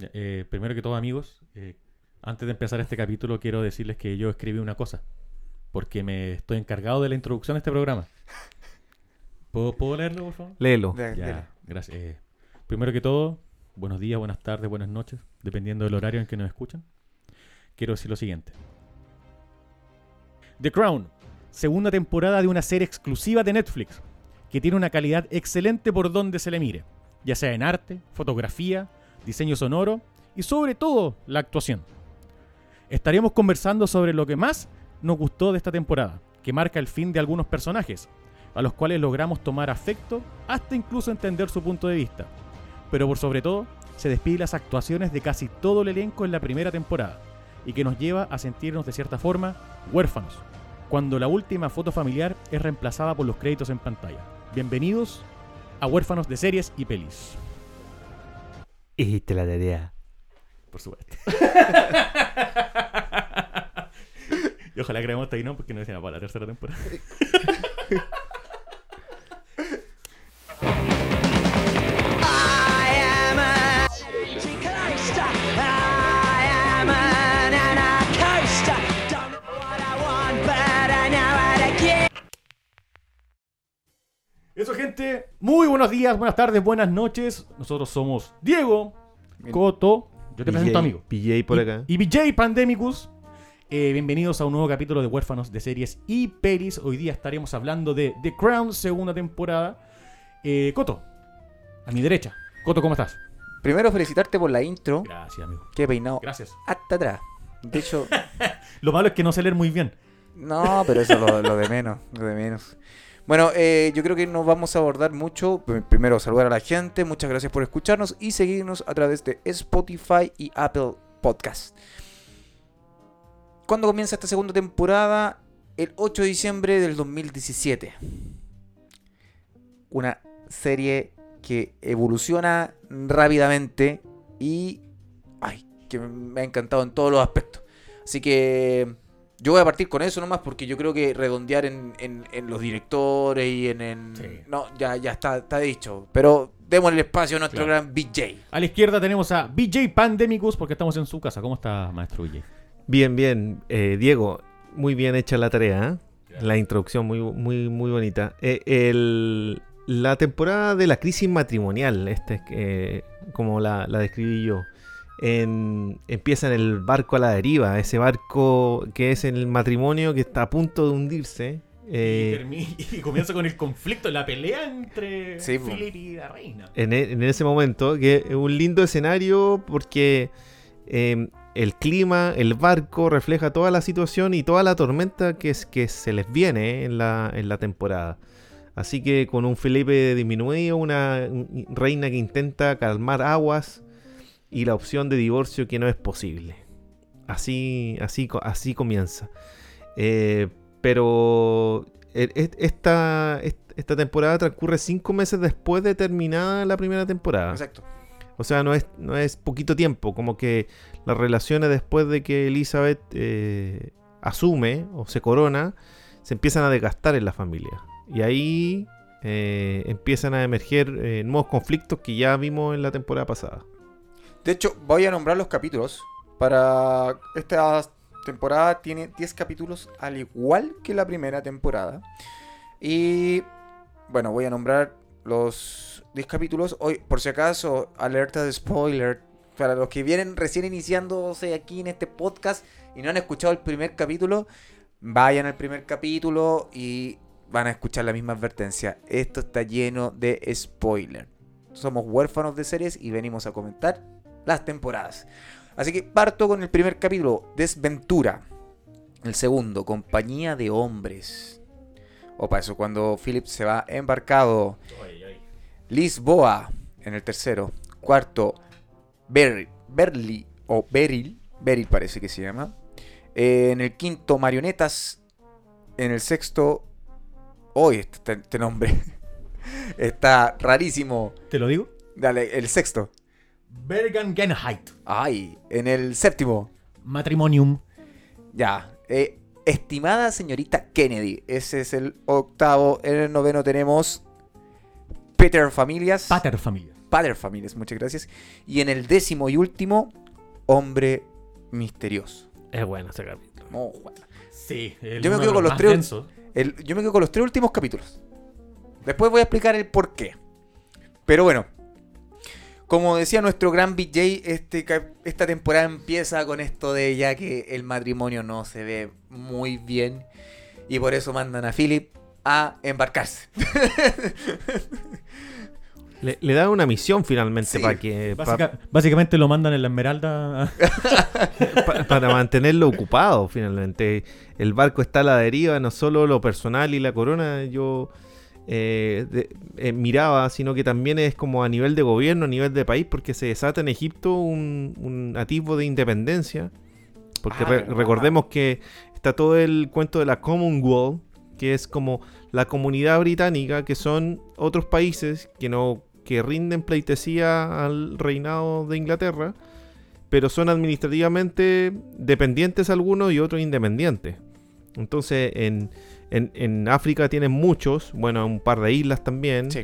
Eh, primero que todo, amigos, eh, antes de empezar este capítulo, quiero decirles que yo escribí una cosa. Porque me estoy encargado de la introducción a este programa. ¿Puedo, ¿puedo leerlo, por favor? Léelo. Ya, gracias. Eh, primero que todo, buenos días, buenas tardes, buenas noches, dependiendo del horario en que nos escuchan. Quiero decir lo siguiente. The Crown, segunda temporada de una serie exclusiva de Netflix, que tiene una calidad excelente por donde se le mire, ya sea en arte, fotografía, diseño sonoro y sobre todo la actuación. Estaremos conversando sobre lo que más nos gustó de esta temporada, que marca el fin de algunos personajes, a los cuales logramos tomar afecto hasta incluso entender su punto de vista. Pero por sobre todo, se despide las actuaciones de casi todo el elenco en la primera temporada, y que nos lleva a sentirnos de cierta forma huérfanos, cuando la última foto familiar es reemplazada por los créditos en pantalla. Bienvenidos a Huérfanos de Series y Pelis. Y te la tarea. Por supuesto. y ojalá creemos hasta ahí no, porque no decía para la tercera temporada. Eso, gente. Muy buenos días, buenas tardes, buenas noches. Nosotros somos Diego, Coto. Yo te presento, amigo. PJ por y, acá. Y BJ Pandemicus. Eh, bienvenidos a un nuevo capítulo de Huérfanos de Series y Pelis. Hoy día estaremos hablando de The Crown, segunda temporada. Eh, Coto, a mi derecha. Coto, ¿cómo estás? Primero felicitarte por la intro. Gracias, amigo. He peinado Gracias. hasta atrás. De hecho, Lo malo es que no sé leer muy bien. no, pero eso es lo, lo de menos. Lo de menos. Bueno, eh, yo creo que nos vamos a abordar mucho. Pr- Primero, saludar a la gente. Muchas gracias por escucharnos y seguirnos a través de Spotify y Apple Podcast. ¿Cuándo comienza esta segunda temporada? El 8 de diciembre del 2017. Una serie que evoluciona rápidamente y ay, que me ha encantado en todos los aspectos. Así que yo voy a partir con eso nomás porque yo creo que redondear en, en- en los directores y en... en- Sí. No, ya, ya está, está dicho. Pero demos el espacio a nuestro Claro. gran BJ. A la izquierda tenemos a BJ Pandemicus porque estamos en su casa. ¿Cómo está, maestro BJ? Bien, bien. Eh, Diego, muy bien hecha la tarea. ¿eh? La introducción muy, muy, muy bonita. Eh, el- la temporada de la crisis matrimonial, este, eh, como la, la describí yo, en- empieza en el barco a la deriva, ese barco que es en el matrimonio que está a punto de hundirse. eh, y, y comienza con el conflicto, la pelea entre Sí. Philip y la reina. en, e- en ese momento, que es un lindo escenario porque eh, el clima, el barco refleja toda la situación y toda la tormenta que, es, que se les viene en la, en la temporada. Así que con un Felipe disminuido, una un- reina que intenta calmar aguas y la opción de divorcio que no es posible. Así, así, así comienza. Eh, pero e- e- esta, est- esta temporada transcurre cinco meses después de terminada la primera temporada. Exacto. O sea, no es, no es poquito tiempo. Como que las relaciones después de que Elizabeth eh, asume o se corona, se empiezan a desgastar en la familia. Y ahí eh, empiezan a emerger eh, nuevos conflictos que ya vimos en la temporada pasada. De hecho, voy a nombrar los capítulos. Para esta temporada tiene 10 capítulos al igual que la primera temporada. Y bueno, voy a nombrar los 10 capítulos. Hoy, por si acaso, alerta de spoiler. Para los que vienen recién iniciándose aquí en este podcast y no han escuchado el primer capítulo, vayan al primer capítulo y van a escuchar la misma advertencia. Esto está lleno de spoiler. Somos huérfanos de series y venimos a comentar las temporadas. Así que parto con el primer capítulo, Desventura. El segundo, Compañía de Hombres. Opa, eso cuando Philip se va embarcado. Lisboa en el tercero. Cuarto, Ber Berli o Beryl. Beryl parece que se llama. Eh, en el quinto, Marionetas. En el sexto, hoy este, este nombre está rarísimo. ¿Te lo digo? Dale, el sexto. Bergen Genheit. Ay, en el séptimo. Matrimonium. Ya. eh, estimada señorita Kennedy. Ese es el octavo. En el noveno tenemos Peter Familias. Pater Familia. Spider Families, muchas gracias. Y en el décimo y último, Hombre Misterioso. Es bueno ese capítulo. Bueno. Sí, el- Yo me quedo con los tres-. El- yo me quedo con los tres últimos capítulos. Después voy a explicar el por qué. Pero bueno, como decía nuestro gran BJ, este, esta temporada empieza con esto de ya que el matrimonio no se ve muy bien. Y por eso mandan a Philip a embarcarse. Le, le da una misión finalmente Sí. para que pa- Básica- básicamente lo mandan en la Esmeralda. pa- para mantenerlo ocupado finalmente. El barco está a la deriva, no solo lo personal y la corona yo eh, de- eh, miraba, sino que también es como a nivel de gobierno, a nivel de país, porque se desata en Egipto un, un atisbo de independencia. Porque Ah, re- recordemos que está todo el cuento de la Commonwealth, que es como la comunidad británica, que son otros países que no que rinden pleitesía al reinado de Inglaterra, pero son administrativamente dependientes algunos y otros independientes. Entonces, en, en- en África tienen muchos, bueno, un par de islas también. Sí.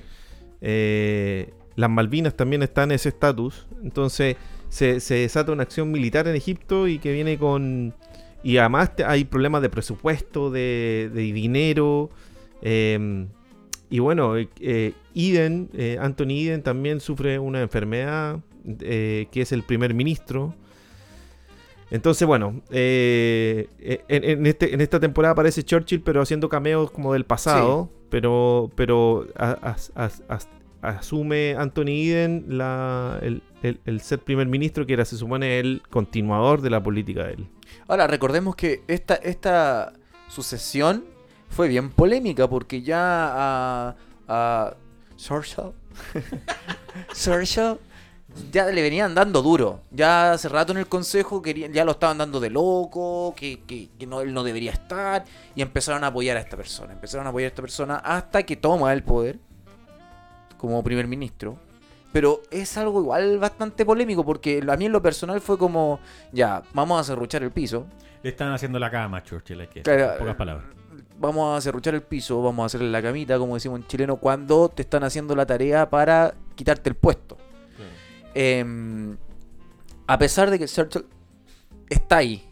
Eh, las Malvinas también están en ese estatus. Entonces, se, se desata una acción militar en Egipto y que viene con... Y además hay problemas de presupuesto, de, de dinero. eh, y bueno, eh, eh, Eden, eh, Anthony Eden también sufre una enfermedad, eh, que es el primer ministro. Entonces, bueno, eh, eh, en, en este, en esta temporada aparece Churchill, pero haciendo cameos como del pasado. Pero, pero a- as- as- as- asume Anthony Eden la, el, el- el ser primer ministro, que era, se supone, el continuador de la política de él. Ahora, recordemos que esta, esta sucesión fue bien polémica porque ya a, a Churchill, Churchill ya le venían dando duro. Ya hace rato en el consejo querían, ya lo estaban dando de loco, que, que- que no, él no debería estar. Y empezaron a apoyar a esta persona. Empezaron a apoyar a esta persona hasta que toma el poder como primer ministro. Pero es algo igual bastante polémico porque a mí en lo personal fue como, ya, vamos a cerruchar el piso. Le están haciendo la cama Churchill, hay que Claro, en pocas palabras. Vamos a cerruchar el piso, vamos a hacerle la camita, como decimos en chileno, cuando te están haciendo la tarea para quitarte el puesto. Em, a pesar de que Churchill está ahí,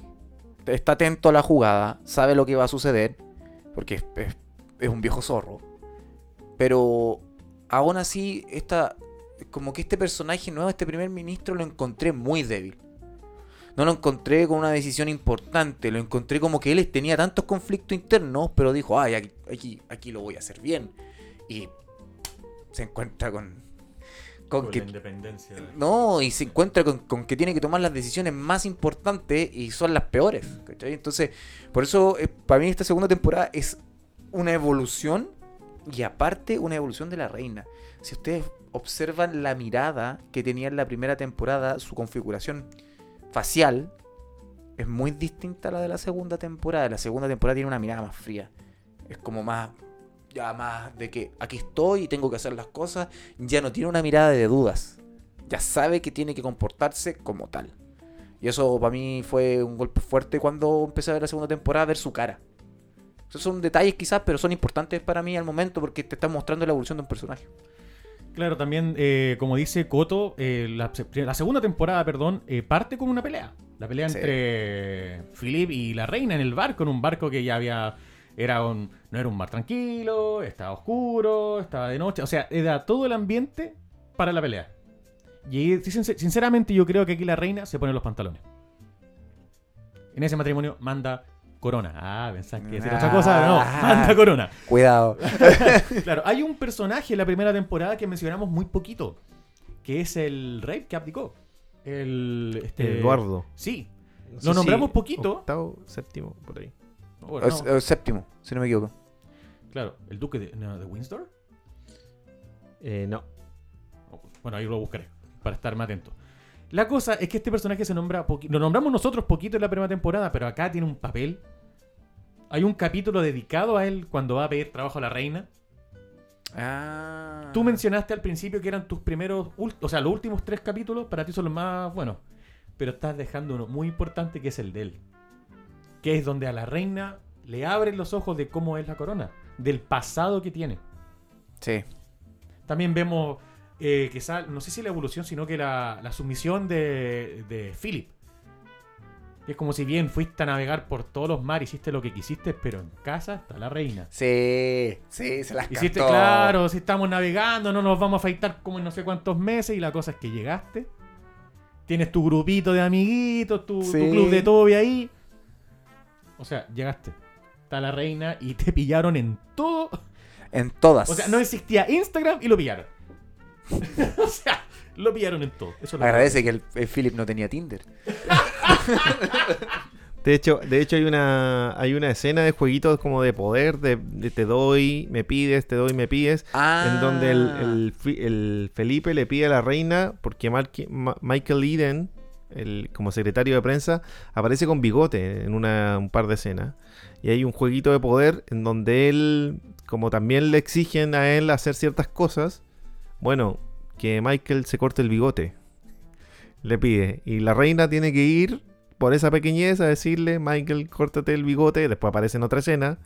está atento a la jugada, sabe lo que va a suceder, porque es, un viejo zorro. Pero aún así, esta, como que este personaje nuevo, este primer ministro, lo encontré muy débil. No lo encontré con una decisión importante, lo encontré como que él tenía tantos conflictos internos, pero dijo, ay, aquí, aquí, aquí lo voy a hacer bien. Y se encuentra con, con Con que la independencia. no, y se encuentra con, con que tiene que tomar las decisiones más importantes y son las peores. ¿cachai? Entonces, por eso, eh, para mí esta segunda temporada es una evolución y aparte una evolución de la reina. Si ustedes observan la mirada que tenía en la primera temporada, su configuración facial es muy distinta a la de la segunda temporada. La segunda temporada tiene una mirada más fría. Es como más, ya más de que aquí estoy y tengo que hacer las cosas. Ya no tiene una mirada de dudas. Ya sabe que tiene que comportarse como tal. Y eso para mí fue un golpe fuerte cuando empecé a ver la segunda temporada, ver su cara. Esos son detalles quizás, pero son importantes para mí al momento porque te están mostrando la evolución de un personaje. Claro, también, eh, como dice Coto, eh, la, se- la segunda temporada, perdón, eh, parte con una pelea. La pelea Sí. entre Philip y la reina en el barco, en un barco que ya había. Era un, no era un mar tranquilo, estaba oscuro, estaba de noche. O sea, era todo el ambiente para la pelea. Y sinceramente, yo creo que aquí la reina se pone los pantalones. En ese matrimonio manda corona. Ah, pensás que decir otra cosa. No, Ah. manda corona. Cuidado. Claro, hay un personaje en la primera temporada que mencionamos muy poquito, que es el rey que abdicó. El este, Eduardo. Sí. No Lo sé nombramos si poquito. Octavo, séptimo, por ahí. Bueno, Es- no, es séptimo, si no me equivoco. claro, el duque de, no, de Windsor. Eh, no. Bueno, ahí lo buscaré para estar más atento. La cosa es que este personaje se nombra poquito. Lo nombramos nosotros poquito en la primera temporada, pero acá tiene un papel. Hay un capítulo dedicado a él cuando va a pedir trabajo a la reina. Ah. Tú mencionaste al principio que eran tus primeros, o sea, los últimos tres capítulos para ti son los más buenos. Pero estás dejando uno muy importante que es el de él. Que es donde a la reina le abren los ojos de cómo es la corona, del pasado que tiene. Sí. También vemos eh, que sal- no sé si la evolución, sino que la, la sumisión de, de Philip. Es como si bien fuiste a navegar por todos los mares, hiciste lo que quisiste, pero en casa está la reina. Sí, sí, se las Hiciste, cantó. claro, si estamos navegando, no nos vamos a afeitar como en no sé cuántos meses, y la cosa es que llegaste. Tienes tu grupito de amiguitos, tu, club de Toby ahí. O sea, llegaste. Está la reina y te pillaron en todo. En todas. O sea, no existía Instagram y lo pillaron. o sea, lo pillaron en todo. Eso es lo Agradece que el, el Philip no tenía Tinder. De hecho, de hecho hay una hay una escena de jueguitos como de poder, de, de te doy, me pides, te doy, me pides, Ah. en donde el, el Felipe le pide a la reina, porque Ma- Michael Eden, como secretario de prensa, aparece con bigote en una, un par de escenas. Y hay un jueguito de poder en donde él, como también le exigen a él hacer ciertas cosas, bueno, que Michael se corte el bigote. Le pide. Y la reina tiene que ir por esa pequeñez a decirle, Michael, córtate el bigote. Después aparece en otra escena.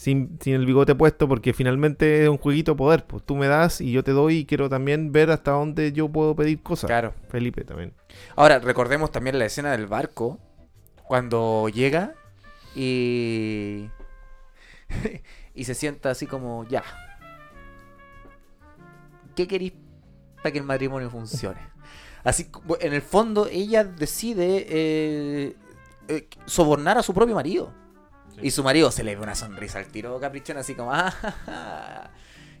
Sin, sin el bigote puesto, porque finalmente es un jueguito de poder. Pues tú me das y yo te doy y quiero también ver hasta dónde yo puedo pedir cosas. Claro. Felipe también. Ahora, recordemos también la escena del barco. Cuando llega y. y se sienta así como, ya. ¿Qué queréis para que el matrimonio funcione? Así, en el fondo, ella decide eh, eh, sobornar a su propio marido. Sí. Y su marido se le ve una sonrisa al tiro caprichón, así como, ah, ja, ja,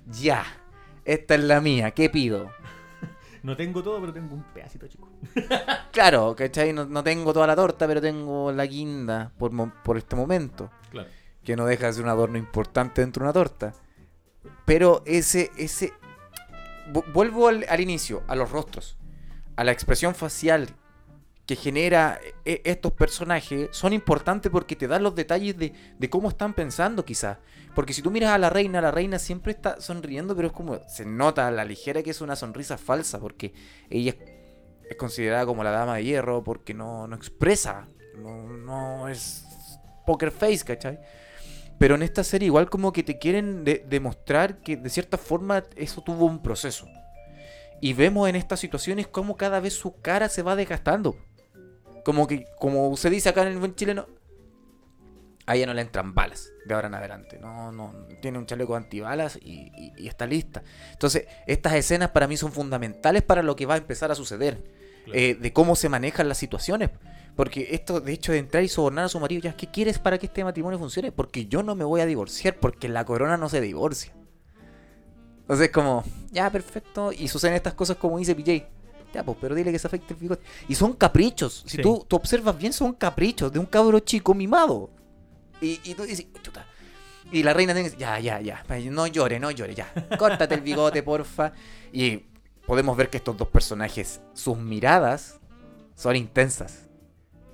ya, esta es la mía, ¿qué pido? No tengo todo, pero tengo un pedacito chico. Claro, ¿cachai? No, no tengo toda la torta, pero tengo la guinda por, por este momento. Claro. Que no deja de ser un adorno importante dentro de una torta. Pero ese, ese... vu- Vuelvo al, al inicio, a los rostros. A la expresión facial que genera e- estos personajes son importantes porque te dan los detalles de, cómo están pensando quizás. Porque si tú miras a la reina, la reina siempre está sonriendo, pero es como se nota a la ligera que es una sonrisa falsa porque ella es considerada como la dama de hierro porque no, no expresa, no, no es poker face, ¿cachai? Pero en esta serie igual como que te quieren de- demostrar que de cierta forma eso tuvo un proceso. Y vemos en estas situaciones cómo cada vez su cara se va desgastando. Como que, como se dice acá en el buen chileno, a ella no le entran balas de ahora en adelante. No, no, tiene un chaleco antibalas y, y- y está lista. Entonces, estas escenas para mí son fundamentales para lo que va a empezar a suceder. Claro. eh, de cómo se manejan las situaciones. Porque esto, de hecho, de entrar y sobornar a su marido, ya, ¿qué quieres para que este matrimonio funcione? Porque yo no me voy a divorciar, porque la corona no se divorcia. Entonces, es como, ya, perfecto. Y suceden estas cosas como dice PJ. Ya, pues, pero dile que se afecte el bigote. Y son caprichos. Si Sí. tú, tú observas bien, son caprichos de un cabro chico mimado. Y, y tú dices, chuta. Y la reina tiene que ya, ya, ya. No llore, no llore, ya. Córtate el bigote, porfa. Y podemos ver que estos dos personajes, sus miradas son intensas.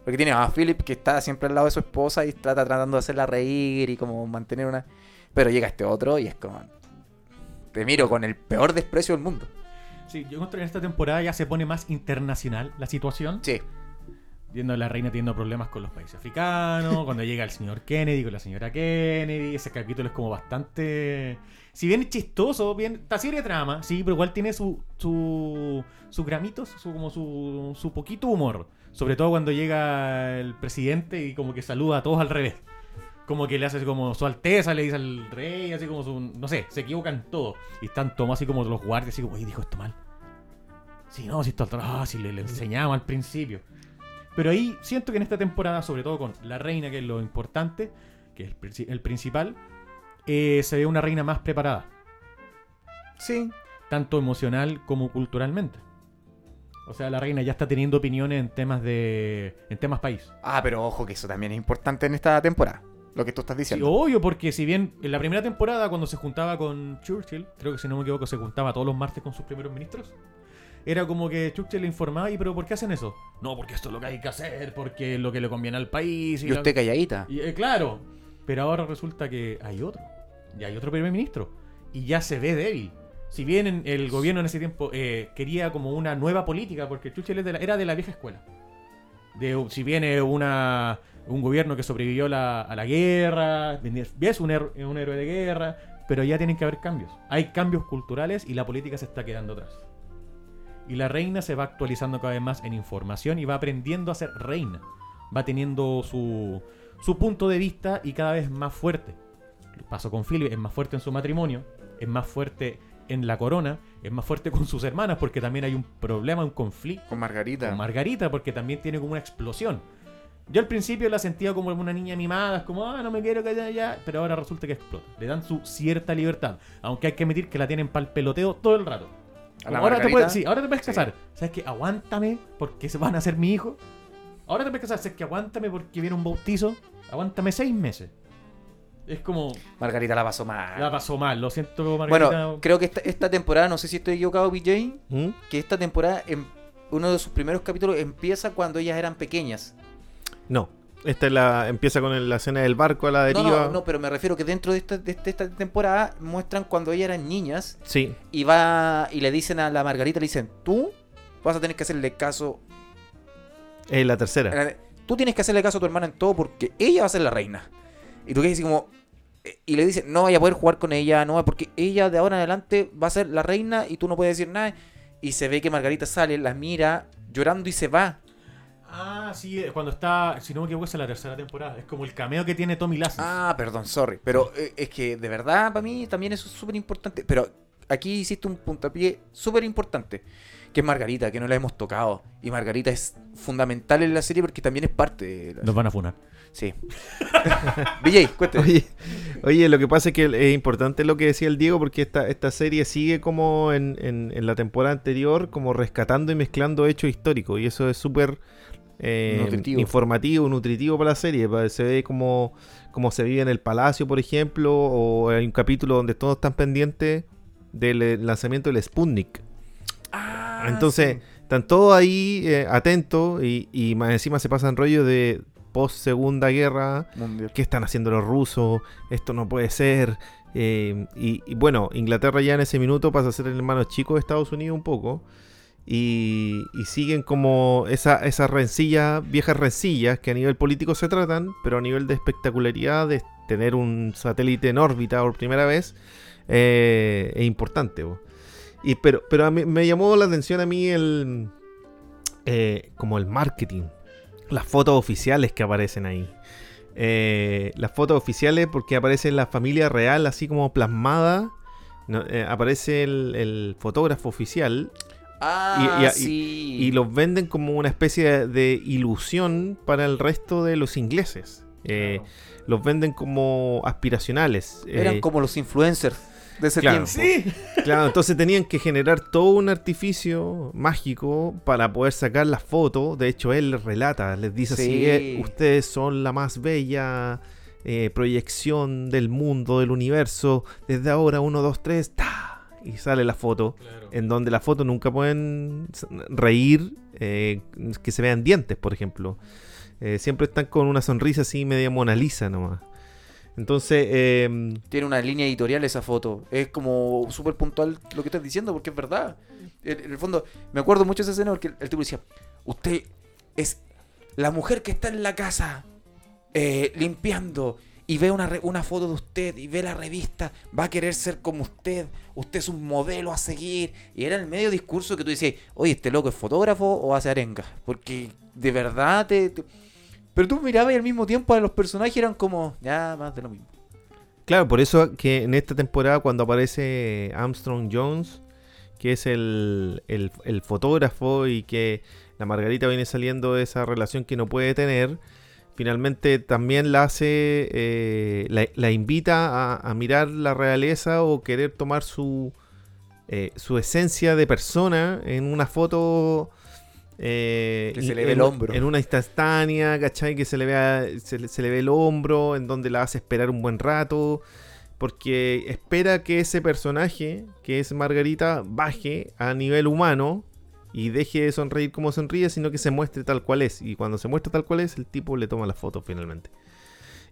Porque tiene a Philip que está siempre al lado de su esposa y trata tratando de hacerla reír y como mantener una... Pero llega este otro y es como... Te miro con el peor desprecio del mundo. Sí, yo encuentro que en esta temporada ya se pone más internacional la situación. Sí. Viendo a la reina teniendo problemas con los países africanos, cuando llega el señor Kennedy con la señora Kennedy, ese capítulo es como bastante... Si bien es chistoso, bien, está serie de trama, sí, pero igual tiene su, su, sus gramitos, su, como su, su poquito humor. Sobre todo cuando llega el presidente y como que saluda a todos al revés. Como que le hace como su alteza, le dice al rey, así como su... No sé, se equivocan todos. Y están todos así como los guardias, así como, oye, dijo esto mal. Sí, no, si esto ah, si le, le enseñamos al principio. Pero ahí siento que en esta temporada, sobre todo con la reina, que es lo importante, que es el, el principal, eh, se ve una reina más preparada, Sí. tanto emocional como culturalmente. O sea, la reina ya está teniendo opiniones en temas de. en temas país. Ah, pero ojo que eso también es importante en esta temporada. Lo que tú estás Sí, diciendo. obvio, porque si bien en la primera temporada, cuando se juntaba con Churchill, creo que si no me equivoco, se juntaba todos los martes con sus primeros ministros. Era como que Churchill le informaba, ¿y pero por qué hacen eso? No, porque esto es lo que hay que hacer, porque es lo que le conviene al país. y usted calladita. Y, eh, claro, pero ahora resulta que hay otro. Y hay otro primer ministro. Y ya se ve débil. Si bien en- el gobierno en ese tiempo eh, quería como una nueva política, porque Churchill es de la- era de la vieja escuela. De, si viene una, un gobierno que sobrevivió la- a la guerra, es un, her- un héroe de guerra, pero ya tienen que haber cambios. Hay cambios culturales y la política se está quedando atrás. Y la reina se va actualizando cada vez más en información y va aprendiendo a ser reina. Va teniendo su, su punto de vista y cada vez más fuerte. Pasó con Philip, es más fuerte en su matrimonio, es más fuerte en la corona, es más fuerte con sus hermanas porque también hay un problema, un conflicto Con Margarita. con Margarita porque también tiene como una explosión. Yo al principio la sentía como una niña mimada, es como, ah, no me quiero callar ya, pero ahora resulta que explota. Le dan su cierta libertad, aunque hay que admitir que la tienen para el peloteo todo el rato. ¿A la Como, ahora, te puedes, sí, ahora te puedes Sí. casar. ¿Sabes qué? Aguántame porque se van a ser mi hijo. Ahora te puedes casar. ¿Sabes qué? Aguántame porque viene un bautizo. Aguántame seis meses. Es como, Margarita la pasó mal. la pasó mal, lo siento, Margarita. Bueno, creo que esta, esta temporada, no sé si estoy equivocado, BJ, ¿Mm? que esta temporada, en uno de sus primeros capítulos, empieza cuando ellas eran pequeñas. No. Esta es la, empieza con el- la escena del barco a la No, deriva. no, no, pero me refiero que dentro de esta, de esta- esta temporada muestran cuando ellas eran niñas Sí, y va y le dicen a la Margarita, le dicen, tú vas a tener que hacerle caso, es la tercera. tú tienes que hacerle caso a tu hermana en todo porque ella va a ser la reina. Y tú quedas así como, eh, y le dicen, no vaya a poder jugar con ella, no, porque ella de ahora en adelante va a ser la reina y tú no puedes decir nada. Y se ve que Margarita sale, la mira llorando y se va. Ah, sí, eh, cuando está, si no me equivoco, es en la tercera temporada. Es como el cameo que tiene Tommy Lassie. Ah, perdón, sorry. Pero eh, es que de verdad para mí también eso es súper importante. Pero aquí hiciste un puntapié súper importante. Que es Margarita, que no la hemos tocado. Y Margarita es fundamental en la serie porque también es parte de la Nos van a funar. Sí. BJ, cuéntame. Oye, oye, lo que pasa es que es importante lo que decía el Diego porque esta, esta serie sigue como en, en- en la temporada anterior, como rescatando y mezclando hechos históricos. Y eso es súper eh, Nutritivo. informativo, nutritivo para la serie. Se ve como, como se vive en el palacio, por ejemplo, o hay un capítulo donde todos están pendientes del eh, lanzamiento del Sputnik. Ah, Entonces, sí. están todos ahí eh, atentos y, y más encima se pasan rollo de post Segunda Guerra. Mundial. ¿Qué están haciendo los rusos? Esto no puede ser. Eh, y, y bueno, Inglaterra ya en ese minuto pasa a ser el hermano chico de Estados Unidos un poco. Y, y siguen como esa- esas rencillas, viejas rencillas que a nivel político se tratan, pero a nivel de espectacularidad, de tener un satélite en órbita por primera vez, eh, es importante. po. Y, pero pero a mí, me llamó la atención a mí el eh, como el marketing, las fotos oficiales que aparecen ahí. Eh, las fotos oficiales porque aparece la familia real así como plasmada. No, eh, aparece el, el fotógrafo oficial Ah, y- y- sí. y los venden como una especie de, ilusión para el resto de los ingleses. Eh, Los venden como aspiracionales. Eran como los influencers de ese claro. tiempo. Claro, entonces tenían que generar todo un artificio mágico para poder sacar las fotos. De hecho, él les relata, les dice así, Sí. eh, ustedes son la más bella eh, proyección del mundo, del universo. Desde ahora, uno, dos, tres, ¡ta! Y sale la foto, en donde la foto nunca pueden reír, eh, que se vean dientes, por ejemplo. Eh, siempre están con una sonrisa así media Mona Lisa nomás. Entonces, eh, Tiene una línea editorial esa foto. Es como súper puntual lo que estás diciendo porque es verdad. En, el fondo, me acuerdo mucho de esa escena porque el, el tipo decía, usted es la mujer que está en la casa eh, limpiando y ve una, una foto de usted y ve la revista, va a querer ser como usted, usted es un modelo a seguir. Y era el medio discurso que tú decías, oye, este loco es fotógrafo o hace arenga. Porque de verdad te- Pero tú mirabas y al mismo tiempo a los personajes eran como, ya, más de lo mismo. Claro, por eso que en esta temporada cuando aparece Armstrong Jones, que es el, el- fotógrafo y que la Margarita viene saliendo de esa relación que no puede tener, finalmente también la hace, eh, la, la invita a, a mirar la realeza o querer tomar su, eh, su esencia de persona en una foto... eh, Que se le ve en- el hombro. En una instantánea, ¿cachai? Que se le, vea, se, le- se le ve el hombro, en donde la hace esperar un buen rato, porque espera que ese personaje, que es Margarita, baje a nivel humano y deje de sonreír como sonríe, sino que se muestre tal cual es. Y cuando se muestra tal cual es, el tipo le toma la foto finalmente.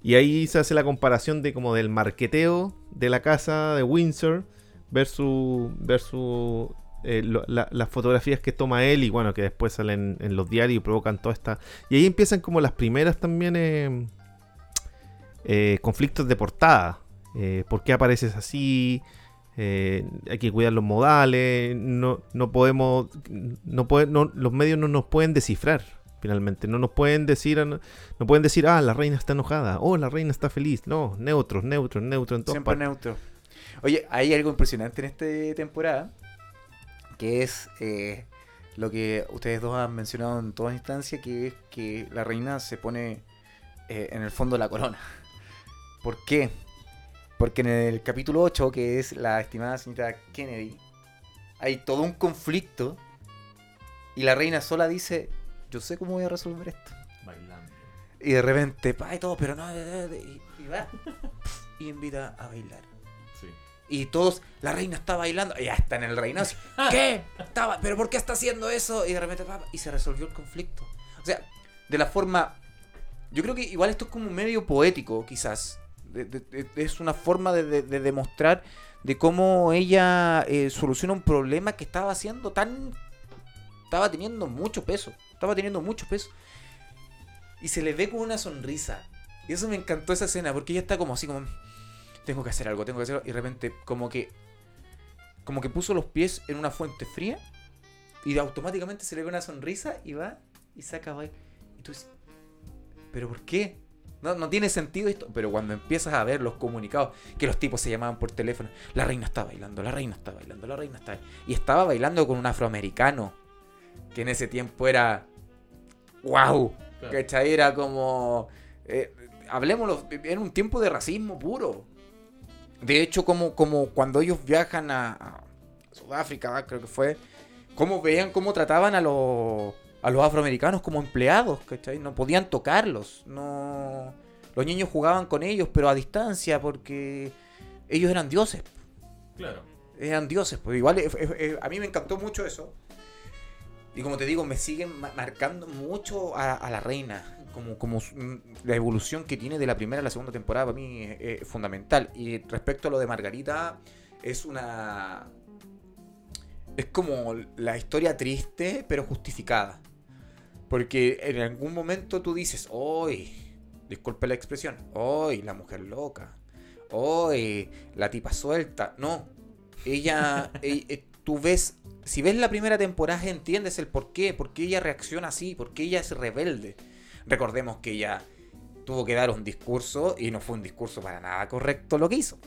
Y ahí se hace la comparación de como del marqueteo de la casa de Windsor versus, versus eh, lo- la- las fotografías que toma él y bueno, que después salen en los diarios y provocan toda esta... Y ahí empiezan como las primeras también eh, eh, conflictos de portada. ¿por qué apareces así? Hay que cuidar los modales, no, no podemos, no puede- no- los medios no nos pueden descifrar finalmente, no nos pueden decir, no, no pueden decir, ah, la reina está enojada, oh, la reina está feliz, no, neutros, neutros, neutros en Siempre neutro. Oye, hay algo impresionante en esta temporada, que es eh, lo que ustedes dos han mencionado en toda instancia, que es que la reina se pone eh, en el fondo de la corona. ¿Por qué? Porque en el capítulo 8, que es la estimada señorita Kennedy, hay todo un conflicto y la reina sola dice, yo sé cómo voy a resolver esto. Bailando. Y de repente, pa, y todo, pero no, y va, y invita a bailar. Y todos, la reina está bailando, y ya está en el reinado. ¿Qué? Estaba, ¿Pero por qué está haciendo eso? Y de repente, y se resolvió el conflicto. O sea, de la forma. Yo creo que igual esto es como medio poético, quizás. De- de- de- es una forma de demostrar de cómo ella eh, soluciona un problema que estaba haciendo tan. Estaba teniendo mucho peso. Estaba teniendo mucho peso. Y se le ve con una sonrisa. Y eso me encantó esa escena, porque ella está como así como tengo que hacer algo, tengo que hacerlo. Y de repente, como que. Como que puso los pies en una fuente fría. Y automáticamente se le ve una sonrisa y va y saca baile. Y tú dices, ¿pero por qué? No, no tiene sentido esto. Pero cuando empiezas a ver los comunicados, que los tipos se llamaban por teléfono, la reina está bailando, la reina está bailando, la reina está. Y estaba bailando con un afroamericano. Que en ese tiempo era. ¡Wow! Claro. ¿Cachai? Era como. eh, hablemoslo, era un tiempo de racismo puro. De hecho, como, como cuando ellos viajan a, a Sudáfrica, creo que fue, cómo veían cómo trataban a los, a los afroamericanos como empleados, ¿cachai? No podían tocarlos, no... Los niños jugaban con ellos, pero a distancia, porque ellos eran dioses, Claro. eran dioses. Pues igual, eh, eh, eh, a mí me encantó mucho eso. Y como te digo, me siguen ma- marcando mucho a, a la reina. Como, como mm, la evolución que tiene de la primera a la segunda temporada para mí es, es fundamental. Y respecto a lo de Margarita, es una. Es como la historia triste, pero justificada. Porque en algún momento tú dices, ¡Uy! Disculpe la expresión. ¡Uy! La mujer loca. ¡Uy! La tipa suelta. No. Ella. eh, eh, tú ves. Si ves la primera temporada, entiendes el por qué. Por qué ella reacciona así. Por qué ella es rebelde. Recordemos que ella tuvo que dar un discurso y no fue un discurso para nada correcto lo que hizo.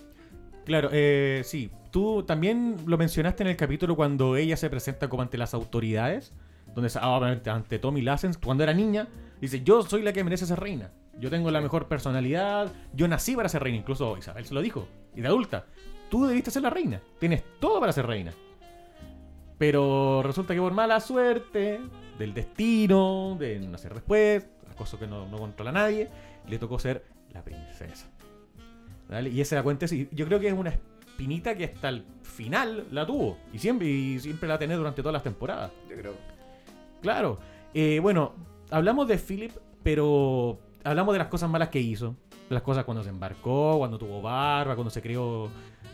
Claro, eh, sí. Tú también lo mencionaste en el capítulo cuando ella se presenta como ante las autoridades, donde ah, ante Tommy Lassens, cuando era niña, dice, yo soy la que merece ser reina. Yo tengo la mejor personalidad, yo nací para ser reina, incluso Isabel se lo dijo, y de adulta, tú debiste ser la reina, tienes todo para ser reina. Pero resulta que por mala suerte, del destino, de nacer después, las cosas que no, no controla nadie, le tocó ser la princesa. ¿Vale? Y esa la cuenta. Yo creo que es una espinita que hasta el final la tuvo. Y siempre, y siempre la va a tener durante todas las temporadas. Yo creo. Claro. Eh, bueno, hablamos de Philip, pero hablamos de las cosas malas que hizo. Las cosas cuando se embarcó, cuando tuvo barba, cuando se creó.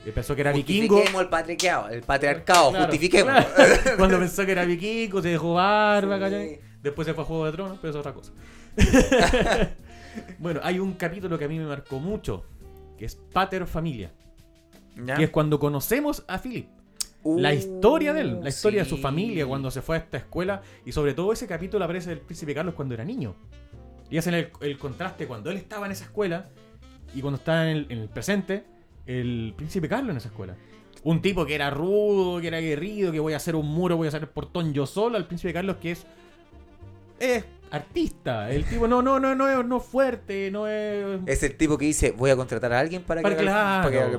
eh, Pensó que era vikingo. El patriarcado, el patriarcado, Claro, justifiquemos. claro. Cuando pensó que era vikingo, se dejó barba, Sí. Después se fue a Juego de Tronos, pero es otra cosa. bueno, hay un capítulo que a mí me marcó mucho, que es Pater Familia, ¿Ya? que es cuando conocemos a Philip. La historia de él, la historia de su Uh, familia cuando se fue a esta escuela y sobre todo ese capítulo aparece el príncipe Carlos cuando era niño. Y hacen el, el contraste cuando él estaba en esa escuela y cuando está en el, en el presente el príncipe Carlos en esa escuela. Un tipo que era rudo, que era aguerrido, que voy a hacer un muro, voy a hacer el portón yo solo, al príncipe Carlos que es es artista. El tipo no no no no es no es fuerte, no es Es el tipo que dice, voy a contratar a alguien para que, haga, para que haga el.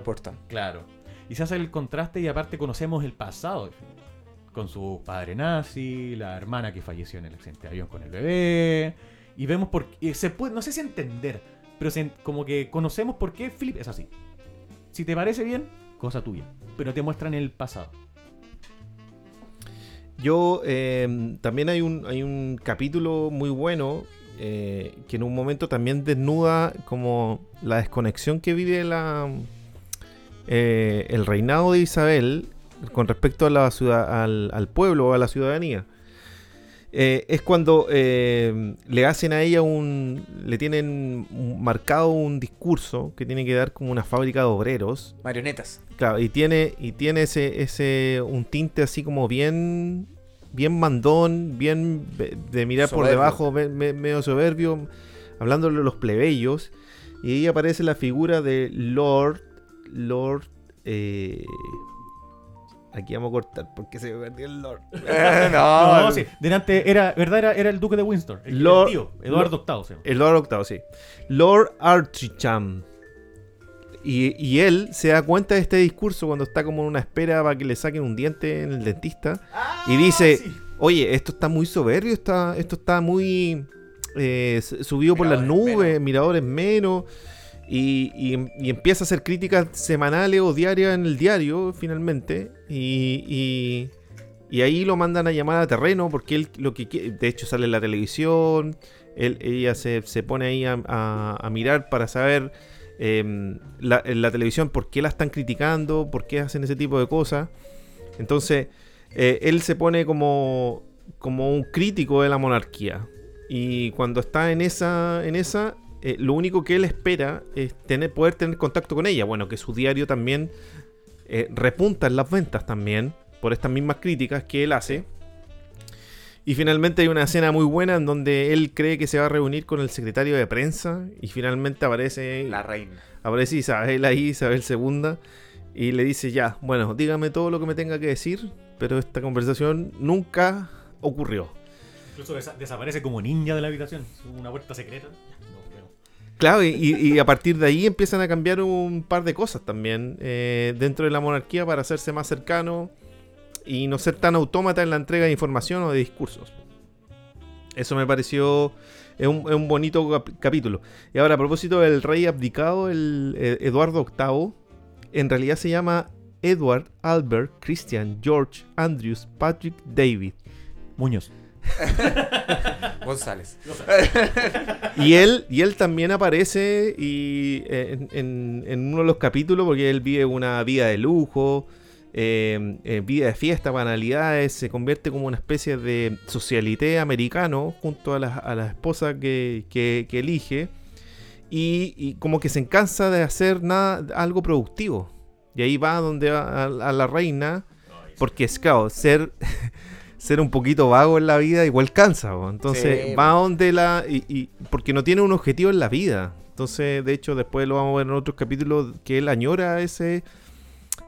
Claro. Y se hace el contraste y aparte conocemos el pasado. Con su padre nazi, la hermana que falleció en el accidente de avión con el bebé. Y vemos por qué. Se puede, no sé si entender, pero se- como que conocemos por qué Philip es así. Si te parece bien, cosa tuya. Pero te muestran el pasado. Yo eh, también hay un, hay un capítulo muy bueno eh, que en un momento también desnuda como la desconexión que vive la eh, el reinado de Isabel con respecto a la ciudad, al, al pueblo o a la ciudadanía. Eh, es cuando eh, le hacen a ella un. Le tienen marcado un discurso que tiene que dar como una fábrica de obreros. Marionetas. Claro, y tiene, y tiene ese, ese. un tinte así como bien. bien mandón, bien de, de mirar por debajo, me- me- medio soberbio, hablándole a los plebeyos. Y ahí aparece la figura de Lord. Lord. eh, aquí vamos a cortar porque se me perdió el Lord. no, No, sí. Delante era, ¿verdad? Era, era el duque de Windsor. El, tío, Eduardo VIII. se llama. El Lord Octavo, sí. Lord Archicham. Y, y él se da cuenta de este discurso cuando está como en una espera para que le saquen un diente en el dentista. y dice, sí. oye, esto está muy soberbio, está, esto está muy eh, subido por las Miradores nubes, menos. miradores menos. Y, empieza a hacer críticas semanales o diarias en el diario, finalmente. Y, ahí lo mandan a llamar a terreno porque él lo que quiere, de hecho sale en la televisión, él- ella se, se pone ahí a mirar para saber em, la, en la televisión por qué la están criticando, por qué hacen ese tipo de cosas. Entonces, eh, él se pone como, como un crítico de la monarquía. Y cuando está en esa, en esa eh, lo único que él espera es tener, poder tener contacto con ella. Bueno, que su diario también eh, repunta en las ventas también, por estas mismas críticas que él hace. Y finalmente hay una escena muy buena en donde él cree que se va a reunir con el secretario de prensa y finalmente aparece La reina. Aparece Isabel ahí, Isabel II, y le dice ya, bueno, dígame todo lo que me tenga que decir, pero esta conversación nunca ocurrió. Incluso desa- desaparece como ninja de la habitación. Una puerta secreta. Claro, y, y- a partir de ahí empiezan a cambiar un par de cosas también eh, dentro de la monarquía para hacerse más cercano y no ser tan autómata en la entrega de información o de discursos. Eso me pareció es un, bonito cap- capítulo. Y ahora, a propósito del rey abdicado, el eh, Eduardo VIII, en realidad se llama Edward Albert Christian George Andrews Patrick David. Muñoz. González. Y él, y él también aparece y, eh, en, en- en uno de los capítulos, porque él vive una vida de lujo, eh, eh, vida de fiesta, banalidades, se convierte como una especie de socialité americano junto a la, a la esposa que, que- que elige. Y, y como que se cansa de hacer nada, algo productivo. Y ahí va donde va a, a la reina, porque es claro, ser, ser un poquito vago en la vida igual cansa. po. Entonces Sí, va donde la... Y, y- porque no tiene un objetivo en la vida. Entonces, de hecho, después lo vamos a ver en otros capítulos, que él añora ese,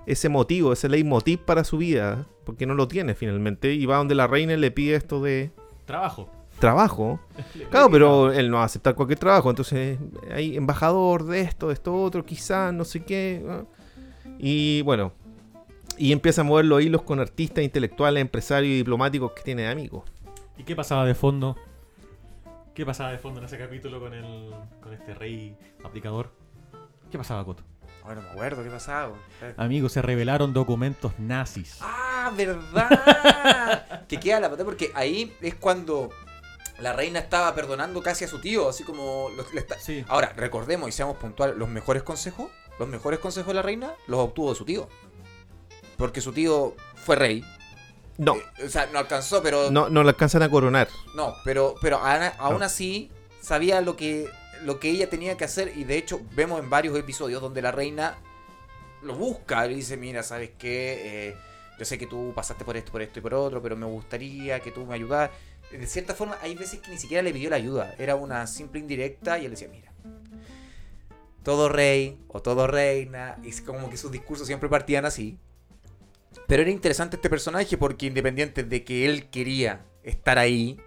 ese motivo, ese leitmotiv para su vida, porque no lo tiene finalmente. Y va donde la reina le pide esto de Trabajo. trabajo. Claro, pero él no va a aceptar cualquier trabajo. Entonces, hay embajador de esto, de esto otro, quizás, no sé qué. ¿no? Y bueno, y empieza a mover los hilos con artistas, intelectuales, empresarios y diplomáticos que tiene de amigos. ¿Y qué pasaba de fondo? ¿Qué pasaba de fondo en ese capítulo con el con este rey aplicador? ¿Qué pasaba, Coto? Bueno, me acuerdo qué pasaba. Amigos, se revelaron documentos nazis. Ah, verdad. que queda la patada porque ahí es cuando la reina estaba perdonando casi a su tío, así como lo- le está- Sí. Ahora, recordemos y seamos puntuales, los mejores consejos, los mejores consejos de la reina los obtuvo de su tío. Porque su tío fue rey. No, Eh, o sea, no alcanzó, pero no, no le alcanzan a coronar. No, pero, pero ana- aún No. así sabía lo que, lo que ella tenía que hacer y de hecho vemos en varios episodios donde la reina lo busca y dice, mira, ¿sabes qué? Eh, yo sé que tú pasaste por esto, por esto y por otro, pero me gustaría que tú me ayudaras. De cierta forma, hay veces que ni siquiera le pidió la ayuda, era una simple indirecta y él decía, mira, todo rey o todo reina, y como que sus discursos siempre partían así. Pero era interesante este personaje porque independiente de que él quería estar ahí,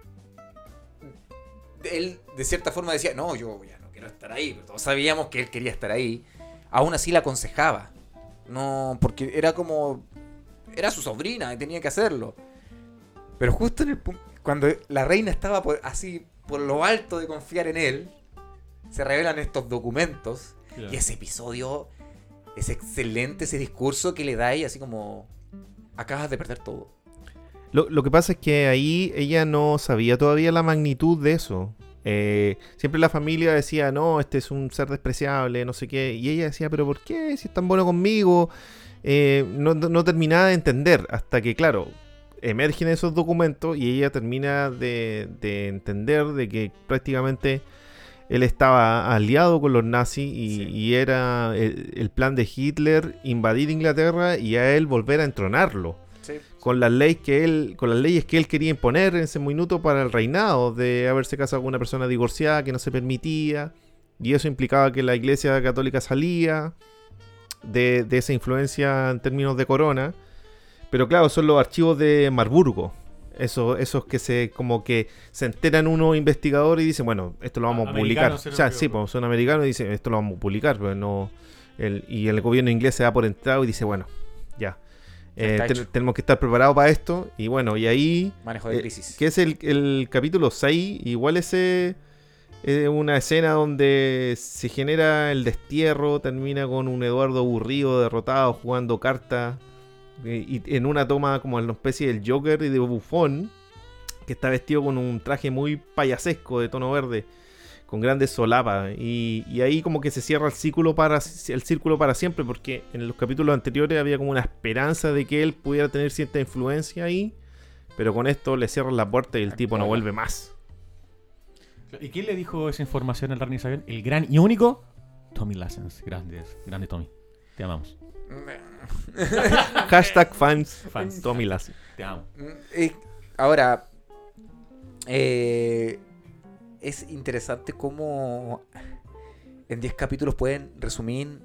él de cierta forma decía, no, yo ya no quiero estar ahí, pero todos sabíamos que él quería estar ahí. Aún así la aconsejaba. No, porque era como... Era su sobrina y tenía que hacerlo. Pero justo en el pu- cuando la reina estaba por- así por lo alto de confiar en él, se revelan estos documentos y ese episodio es excelente, ese discurso que le da y así como... Acabas de perder todo. Lo, lo que pasa es que ahí ella no sabía todavía la magnitud de eso. Eh, siempre la familia decía, no, este es un ser despreciable, no sé qué. Y ella decía, pero ¿por qué? Si es tan bueno conmigo. Eh, no, no terminaba de entender. Hasta que, claro, emergen esos documentos y ella termina de, de entender de que prácticamente él estaba aliado con los nazis y, Sí. y era el, el plan de Hitler invadir Inglaterra y a él volver a entronarlo Sí. con las leyes que él con las leyes que él quería imponer en ese minuto para el reinado de haberse casado con una persona divorciada que no se permitía y eso implicaba que la iglesia católica salía de, de esa influencia en términos de corona pero claro son los archivos de Marburgo esos, esos que se como que se enteran unos investigadores y dicen bueno esto lo vamos a publicar o sea sí pues son americanos y dicen esto lo vamos a publicar pero no el- y el gobierno inglés se da por entrado y dice bueno ya eh, ten- tenemos que estar preparados para esto. Y bueno, y ahí, Manejo de Eh, crisis. que es el, el capítulo 6, igual ese es una escena donde se genera el destierro, termina con un Eduardo aburrido, derrotado, jugando cartas, eh, y en una toma como una especie del Joker y de bufón, que está vestido con un traje muy payasesco de tono verde, con grandes solapas, y, y ahí como que se cierra el círculo, para, el círculo para siempre, porque en los capítulos anteriores había como una esperanza de que él pudiera tener cierta influencia ahí, pero con esto le cierran la puerta y el tipo no vuelve más. ¿Y quién le dijo esa información al Rani Sabian? El gran y único Tommy Lassens. Grandes, grande Tommy. Te amamos. Hashtag fans, Fans. Tommy Lassie. Te amo. Eh, ahora, eh, es interesante cómo en 10 capítulos pueden resumir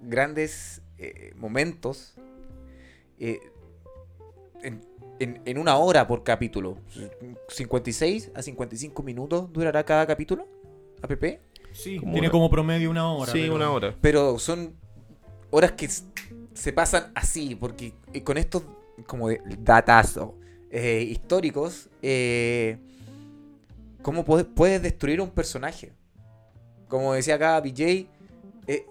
grandes eh, momentos eh, en, en- en una hora por capítulo. 56 a 55 minutos durará cada capítulo. APP. Sí, Como tiene una- como promedio una hora. sí, pero- una hora. Pero son horas que se pasan así, porque eh, con estos como de datazo eh, históricos, eh, ¿cómo puedes, puedes destruir un personaje? Como decía acá BJ, eh,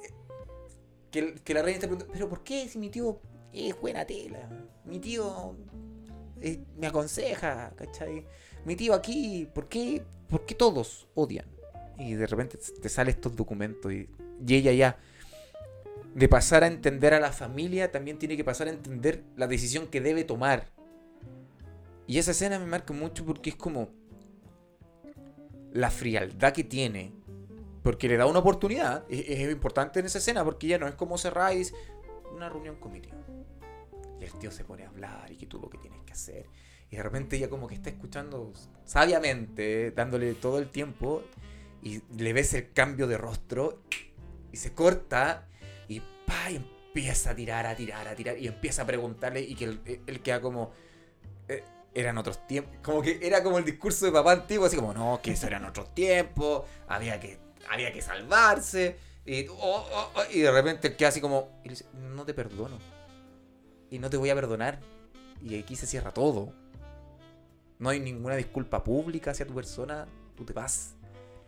que, que la reina te pregunta, pero ¿por qué si mi tío es buena tela? Mi tío eh, me aconseja, ¿cachai? Mi tío aquí, ¿por qué, ¿por qué todos odian? Y de repente te salen estos documentos y ella ya, de pasar a entender a la familia, también tiene que pasar a entender la decisión que debe tomar. Y esa escena me marca mucho porque es como la frialdad que tiene. Porque le da una oportunidad. Es, importante en esa escena porque ya no es como dice, una reunión con mi tío. Y el tío se pone a hablar y que tú lo que tienes que hacer. Y de repente ella como que está escuchando sabiamente, dándole todo el tiempo. Y le ves el cambio de rostro. Y se corta. Y empieza a tirar, a tirar, a tirar. Y empieza a preguntarle. Y que él, él queda como. eh, eran otros tiempos. Como que era como el discurso de papá antiguo. Así como, no, que eso eran otros tiempos. Había que, había que salvarse. Y, oh, oh, oh, y de repente queda así como. Y dice, no te perdono. Y no te voy a perdonar. Y aquí se cierra todo. No hay ninguna disculpa pública hacia tu persona. Tú te vas.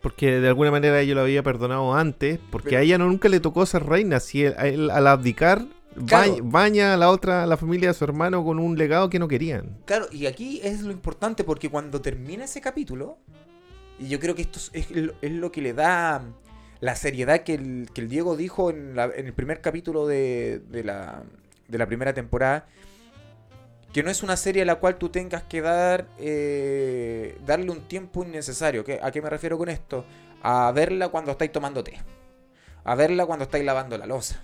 Porque de alguna manera ella lo había perdonado antes, porque Pero- a ella no, nunca le tocó ser reina. Si él, a él, al abdicar, Claro. baña, baña a la otra, a la familia de su hermano con un legado que no querían. Claro, y aquí es lo importante porque cuando termina ese capítulo, y yo creo que esto es, es lo- es lo que le da la seriedad que el, que el Diego dijo en, la- en el primer capítulo de, de la, de la primera temporada, que no es una serie a la cual tú tengas que dar eh, darle un tiempo innecesario. ¿Qué- ¿A qué me refiero con esto? A verla cuando estáis tomando té, a verla cuando estáis lavando la losa,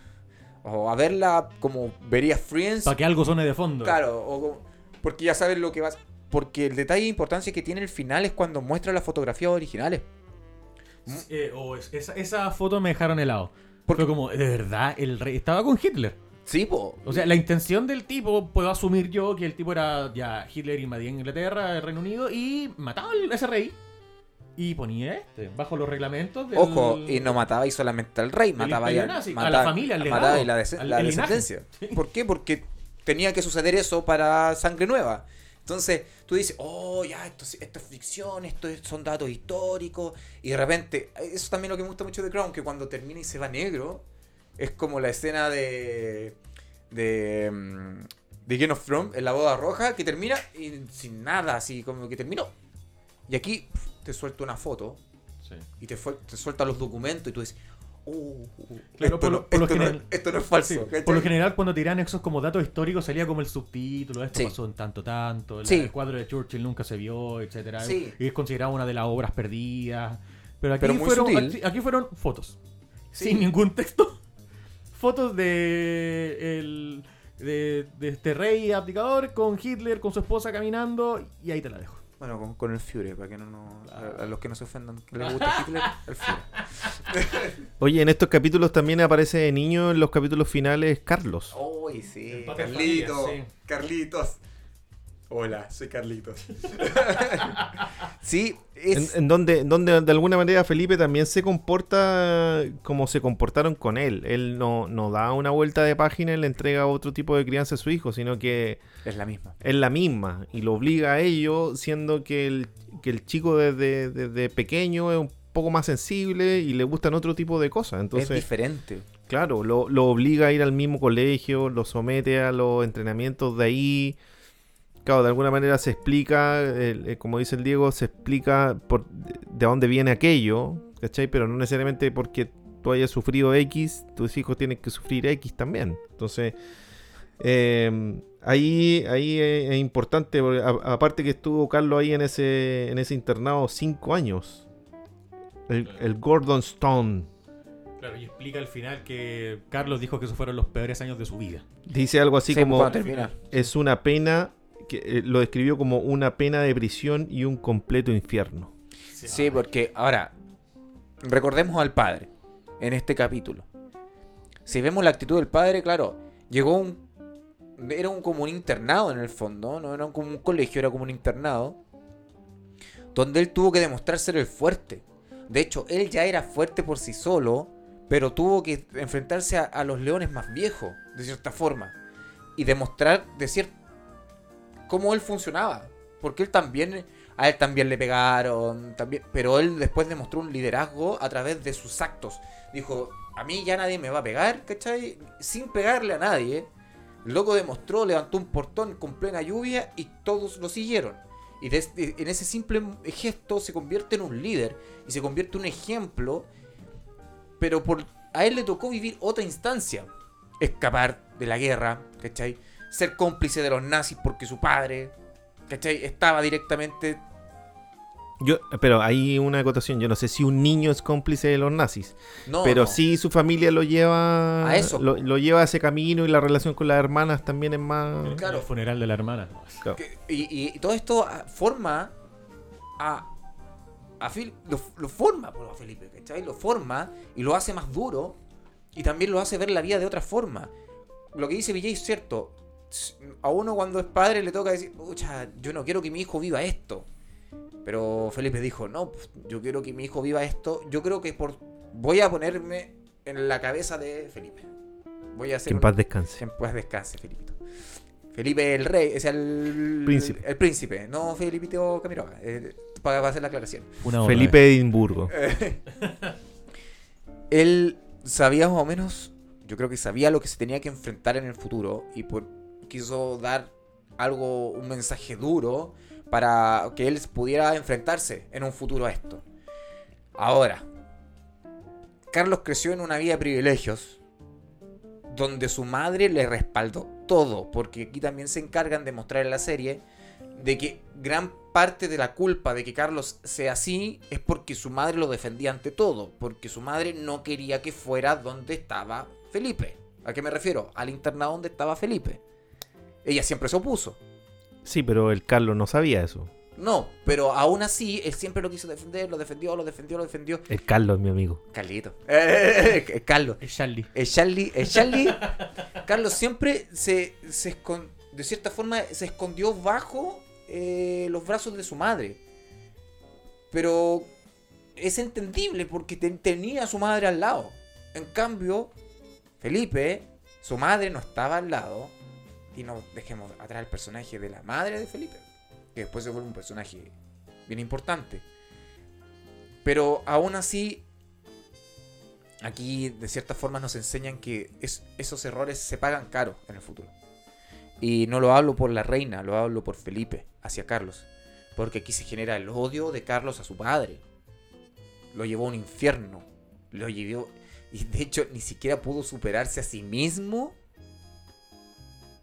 o a verla como verías Friends Para que algo suene de fondo. Claro, o porque ya sabes lo que vas. Porque el detalle de importancia que tiene el final es cuando muestra las fotografías originales. Eh, o es- esa, esa foto me dejaron helado. Porque- Fue como, de verdad, el rey estaba con Hitler. Sí, po. O sea, la intención del tipo, puedo asumir yo que el tipo era ya Hitler invadía Inglaterra, el Reino Unido y mataba a ese rey. Y ponía este, bajo los reglamentos del... Ojo, y no mataba y solamente al rey, mataba nazi, a la familia, al legado, mataba y la, al- descendencia. Sí. ¿Por qué? Porque tenía que suceder eso para sangre nueva. Entonces, tú dices, oh, ya, esto, es- esto es ficción, esto es- son datos históricos. Y de repente, eso también lo que me gusta mucho de Crown, que cuando termina y se va negro, es como la escena de. de. mm, de Game of Thrones, en la boda roja, que termina y sin nada, así como que terminó. Y aquí te suelta una foto Sí. y te, te suelta los documentos y tú dices, Uh, Claro, esto, por lo- no, por lo esto no- general- esto no es falso. Por lo general, cuando tiran esos como datos históricos, salía como el subtítulo, esto Sí. pasó en tanto, tanto, el, Sí. el cuadro de Churchill nunca se vio, etcétera. Y es considerado una de las obras perdidas. Pero aquí, Pero fueron, aquí, aquí fueron fotos, Sí. sin ningún texto. Fotos de, el, de, de este rey abdicador con Hitler, con su esposa caminando, y ahí te la dejo. Bueno, con, con el Führer, para que no, no- a, a los que no se ofendan que les gusta Hitler, el Führer. Oye, en estos capítulos también aparece de niño en los capítulos finales Carlos. Uy, sí, Carlitos, sí. Carlitos. Hola, soy Carlitos. sí, es... En, en donde, en donde de alguna manera Felipe también se comporta como se comportaron con él. Él no, no da una vuelta de página y le entrega otro tipo de crianza a su hijo, sino que es la misma. es la misma y lo obliga a ello, siendo que el, que el chico desde, desde pequeño es un poco más sensible y le gustan otro tipo de cosas. es Entonces, diferente. claro, lo, lo obliga a ir al mismo colegio, lo somete a los entrenamientos de ahí. Claro, de alguna manera se explica, eh, como dice el Diego, se explica por, de dónde viene aquello, ¿cachai? Pero no necesariamente porque tú hayas sufrido X, tus hijos tienen que sufrir X también. Entonces, eh, ahí, ahí es, es importante, porque a- aparte que estuvo Carlos ahí en ese, en ese internado cinco años. El, el Gordon Stone. Claro, y explica al final que Carlos dijo que esos fueron los peores años de su vida. Dice algo así Sí, como... termina. Es una pena, eh, lo describió como una pena de prisión y un completo infierno. Sí, porque ahora, recordemos al padre en este capítulo. Si vemos la actitud del padre, claro, llegó un... Era un, como un internado en el fondo, no era como un colegio, era como un internado. Donde él tuvo que demostrar ser el fuerte. De hecho, él ya era fuerte por sí solo, pero tuvo que enfrentarse a, los leones más viejos, de cierta forma. Y demostrar de cierta cómo él funcionaba. Porque él también, a él también le pegaron, también, pero él después demostró un liderazgo a través de sus actos. Dijo, a mí ya nadie me va a pegar, ¿cachai? Sin pegarle a nadie. El loco demostró, levantó un portón con plena lluvia y todos lo siguieron. Y desde- en ese simple gesto se convierte en un líder y se convierte en un ejemplo. Pero por, a él le tocó vivir otra instancia. Escapar de la guerra, ¿cachai? Ser cómplice de los nazis porque su padre, ¿cachai? Estaba directamente... Yo, pero hay una acotación, yo no sé si un niño es cómplice de los nazis, No, pero no. sí su familia lo lleva A eso. Lo, lo lleva a ese camino y la relación con las hermanas también es más... Claro. El funeral de la hermana. Claro. Y, y todo esto ah, forma a. a Fil- lo, lo forma por a Felipe, ¿cachai? Lo forma y lo hace más duro y también lo hace ver la vida de otra forma. Lo que dice Villay es cierto. A uno cuando es padre le toca decir, pucha, yo no quiero que mi hijo viva esto. Pero Felipe dijo, no, pues, yo quiero que mi hijo viva esto. Yo creo que por voy a ponerme en la cabeza de Felipe. Voy a hacer Que en un- paz descanse. en paz descanse, Felipito. Felipe el rey, es el Príncipe. El, príncipe, no Felipito Camiroga, eh, para, para hacer la aclaración. Una hora. Felipe de Edimburgo. Él sabía más o menos, yo creo que sabía lo que se tenía que enfrentar en el futuro y por, quiso dar algo, un mensaje duro para que él pudiera enfrentarse en un futuro a esto. Ahora, Carlos creció en una vida de privilegios donde su madre le respaldó todo, porque aquí también se encargan de mostrar en la serie de que gran parte de la culpa de que Carlos sea así es porque su madre lo defendía ante todo, porque su madre no quería que fuera donde estaba Felipe. ¿A qué me refiero? Al internado donde estaba Felipe. Ella siempre se opuso. Sí, pero el Carlos no sabía eso. No, pero aún así, él siempre lo quiso defender, lo defendió, lo defendió, lo defendió. El Carlos, mi amigo. Carlito. Eh, Carlos. Es Charlie. El Charlie, el Charlie, Carlos siempre se, se escon- de cierta forma se escondió bajo eh, los brazos de su madre. Pero es entendible porque te- tenía a su madre al lado. En cambio, Felipe, su madre no estaba al lado. Y no dejemos atrás el personaje de la madre de Felipe, que después se vuelve un personaje bien importante. Pero aún así, aquí de cierta forma nos enseñan que es- esos errores se pagan caro en el futuro. Y no lo hablo por la reina, lo hablo por Felipe hacia Carlos. Porque aquí se genera el odio de Carlos a su padre. Lo llevó a un infierno. Lo llevó. Y de hecho, ni siquiera pudo superarse a sí mismo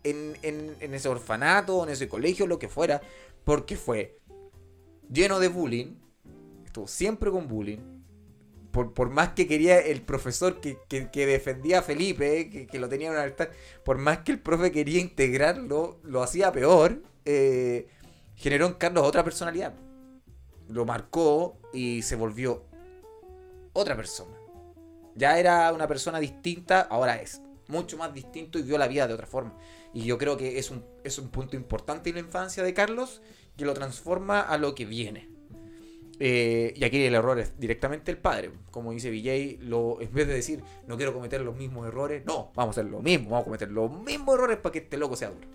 en, en- ese orfanato, en ese colegio, lo que fuera, porque fue lleno de bullying, estuvo siempre con bullying. Por, por más que quería el profesor que, que- que defendía a Felipe, que, que lo tenía en un altar, por más que el profe quería integrarlo, lo hacía peor, eh, generó en Carlos otra personalidad. Lo marcó y se volvió otra persona. Ya era una persona distinta, ahora es mucho más distinto y vio la vida de otra forma. Y yo creo que es un, es un punto importante en la infancia de Carlos que lo transforma a lo que viene. Eh, y aquí el error es directamente el padre. Como dice Villay, lo, en vez de decir no quiero cometer los mismos errores, no, vamos a hacer lo mismo, vamos a cometer los mismos errores para que este loco sea duro.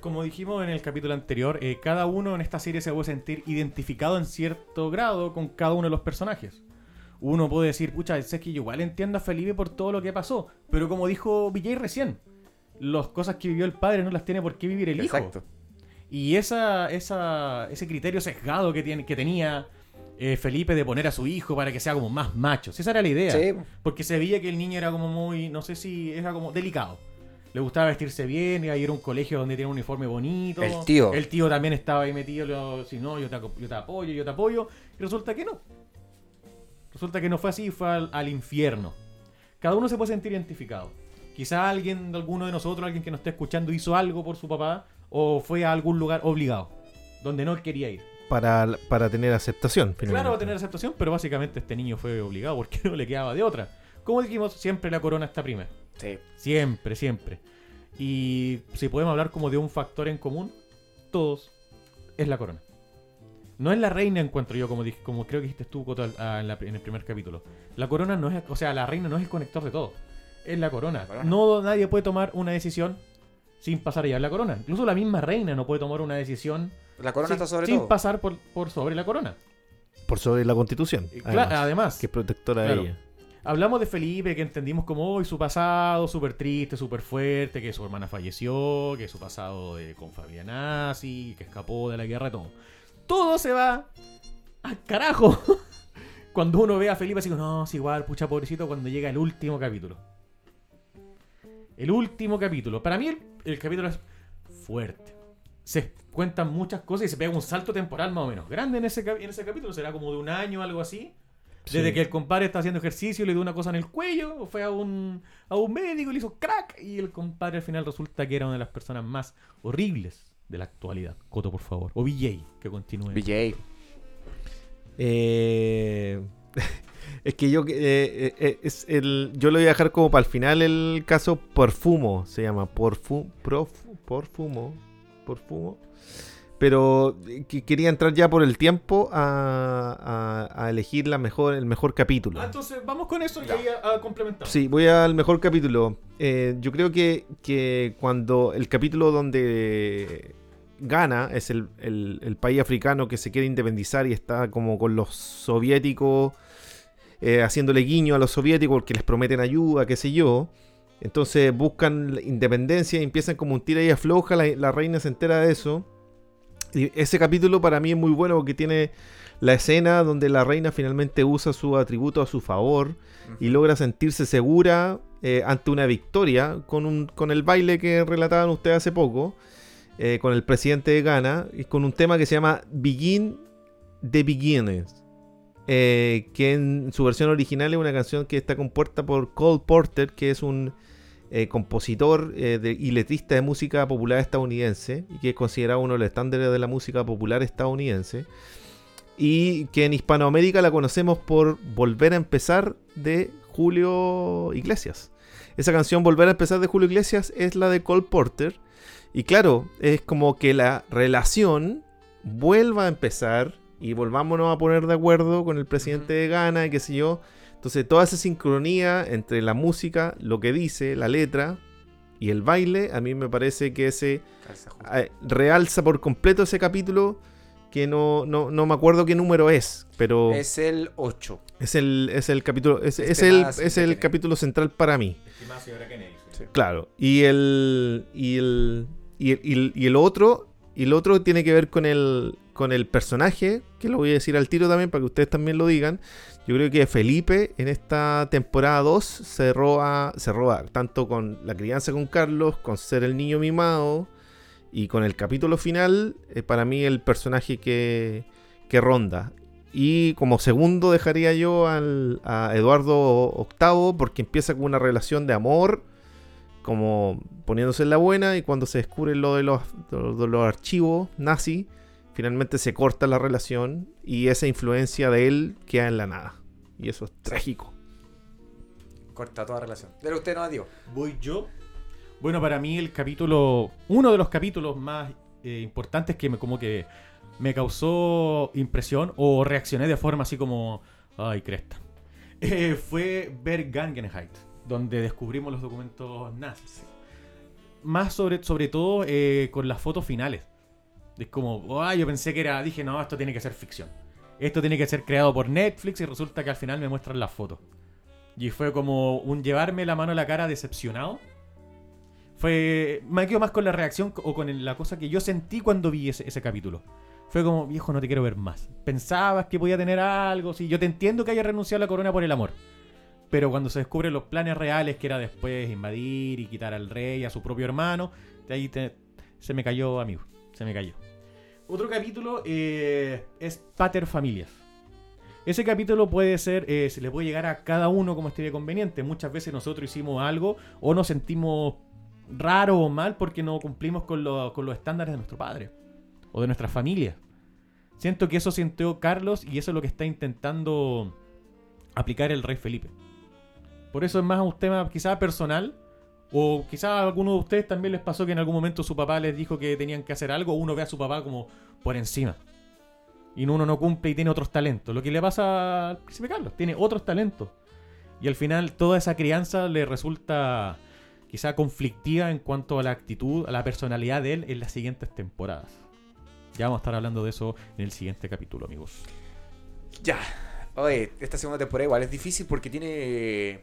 Como dijimos en el capítulo anterior, eh, cada uno en esta serie se puede sentir identificado en cierto grado con cada uno de los personajes. Uno puede decir, pucha, sé que yo igual entiendo a Felipe por todo lo que pasó, pero como dijo Villay recién, las cosas que vivió el padre no las tiene por qué vivir el hijo. Exacto. Y esa, esa, ese criterio sesgado que, tiene, que tenía eh, Felipe de poner a su hijo para que sea como más macho. Esa era la idea. Sí. Porque se veía que el niño era como muy, no sé si era como delicado. Le gustaba vestirse bien, iba a ir a un colegio donde tiene un uniforme bonito. El tío. El tío también estaba ahí metido, si no, yo te, aco- yo te apoyo, yo te apoyo. Y resulta que no. Resulta que no fue así, fue al, al infierno. Cada uno se puede sentir identificado. Quizá alguien, alguno de nosotros, alguien que nos esté escuchando, hizo algo por su papá o fue a algún lugar obligado, donde no quería ir. Para, para tener aceptación, Claro, va a finalmente. tener aceptación, pero básicamente este niño fue obligado porque no le quedaba de otra. Como dijimos, siempre la corona está primero. Sí. Siempre, siempre. Y si podemos hablar como de un factor en común, todos, es la corona. No es la reina, encuentro yo, como, dije- como creo que dijiste tú, Coto, en, la- en el primer capítulo. La corona no es, o sea, la reina no es el conector de todo. Es la corona. La corona. No nadie puede tomar una decisión sin pasar allá la corona. Incluso la misma reina no puede tomar una decisión La corona sin, está sobre sin todo. pasar por, por sobre la corona. Por sobre la constitución. Y cla- Además, además, que es protectora Claro. de ella. Hablamos de Felipe, que entendimos como hoy su pasado súper triste, súper fuerte, que su hermana falleció, que su pasado de, con Fabianazzi, que escapó de la guerra, todo. Todo se va al carajo. Cuando uno ve a Felipe así como, no, es igual, pucha pobrecito, cuando llega el último capítulo. El último capítulo. Para mí el, el capítulo es fuerte. Se cuentan muchas cosas y se pega un salto temporal más o menos grande en ese, en ese capítulo. Será como de un año o algo así. Desde Sí. que el compadre está haciendo ejercicio, le dio una cosa en el cuello, o fue a un, a un médico y le hizo crack. Y el compadre al final resulta que era una de las personas más horribles de la actualidad. Coto, por favor. O VJ, que continúe. VJ. Eh, es que yo eh, eh, es el, yo lo voy a dejar como para el final el caso Porfumo, se llama Porfu, Profu- Porfumo, Porfumo. Pero eh, que quería entrar ya por el tiempo a, a- a elegir la mejor, el mejor capítulo. Ah, entonces vamos con eso y Ya. ahí a, a complementar. Sí, voy al mejor capítulo. Eh, yo creo que, que cuando el capítulo donde gana es el, el- el país africano que se quiere independizar y está como con los soviéticos eh, haciéndole guiño a los soviéticos porque les prometen ayuda, qué sé yo. Entonces buscan la independencia y empiezan como un tira y afloja. La, la reina se entera de eso. Y ese capítulo para mí es muy bueno porque tiene la escena donde la reina finalmente usa su atributo a su favor y logra sentirse segura eh, ante una victoria con, un, con el baile que relataban ustedes hace poco, eh, con el presidente de Ghana, y con un tema que se llama Begin the Beginners, eh, que en su versión original es una canción que está compuesta por Cole Porter, que es un eh, compositor eh, y letrista de música popular estadounidense, y que es considerado uno de los estándares de la música popular estadounidense y que en Hispanoamérica la conocemos por Volver a empezar de Julio Iglesias. Esa canción Volver a empezar de Julio Iglesias es la de Cole Porter y claro, es como que la relación vuelva a empezar y volvámonos a poner de acuerdo con el presidente de Ghana y qué sé yo. Entonces toda esa sincronía entre la música, lo que dice, la letra y el baile, a mí me parece que ese eh, realza por completo ese capítulo que no, no, no me acuerdo qué número es, pero es, Es el 8. el, es el capítulo, es, es el, es el capítulo central para mí. Kennedy. Sí. Claro. Y el. Y el. Y el, y el- y el otro. Y el otro tiene que ver con el. Con el personaje, que lo voy a decir al tiro también para que ustedes también lo digan. Yo creo que Felipe en esta temporada 2 se roba, se roba tanto con la crianza con Carlos, con ser el niño mimado y con el capítulo final, eh, para mí el personaje que, que ronda. Y como segundo dejaría yo al, a Eduardo VIII porque empieza con una relación de amor, como poniéndose en la buena y cuando se descubre lo de los, de los- archivos nazi, finalmente se corta la relación y esa influencia de él queda en la nada. Y eso es trágico. Corta toda relación. Pero usted no Diego. Voy yo. Bueno, para mí el capítulo, uno de los capítulos más eh, importantes que me como que me causó impresión o reaccioné de forma así como, ay, cresta, eh, fue ver Gangenheit, donde descubrimos los documentos nazis. Más sobre, sobre todo eh, con las fotos finales. Es como, ay, yo pensé que era, dije, no, esto tiene que ser ficción. Esto tiene que ser creado por Netflix y resulta que al final me muestran las fotos. Y fue como un llevarme la mano a la cara decepcionado. Fue. Me quedo más con la reacción o con la cosa que yo sentí cuando vi ese, ese capítulo. Fue como, viejo, no te quiero ver más. Pensabas que podía tener algo, sí. Yo te entiendo que haya renunciado a la corona por el amor. Pero cuando se descubren los planes reales, que era después invadir y quitar al rey, a su propio hermano, de ahí te- se me cayó, amigo. Se me cayó. Otro capítulo eh, es Pater Familias. Ese capítulo puede ser, eh, se le puede llegar a cada uno como esté conveniente. Muchas veces nosotros hicimos algo o nos sentimos raro o mal porque no cumplimos con, lo- con los estándares de nuestro padre o de nuestra familia. Siento que eso sintió Carlos y eso es lo que está intentando aplicar el rey Felipe. Por eso es más un tema quizá personal o quizá a alguno de ustedes también les pasó que en algún momento su papá les dijo que tenían que hacer algo, uno ve a su papá como por encima. Y uno no cumple y tiene otros talentos. Lo que le pasa al príncipe Carlos, tiene otros talentos. Y al final toda esa crianza le resulta quizá conflictiva en cuanto a la actitud, a la personalidad de él en las siguientes temporadas. Ya vamos a estar hablando de eso en el siguiente capítulo, amigos. Ya. Oye, esta segunda temporada igual es difícil porque tiene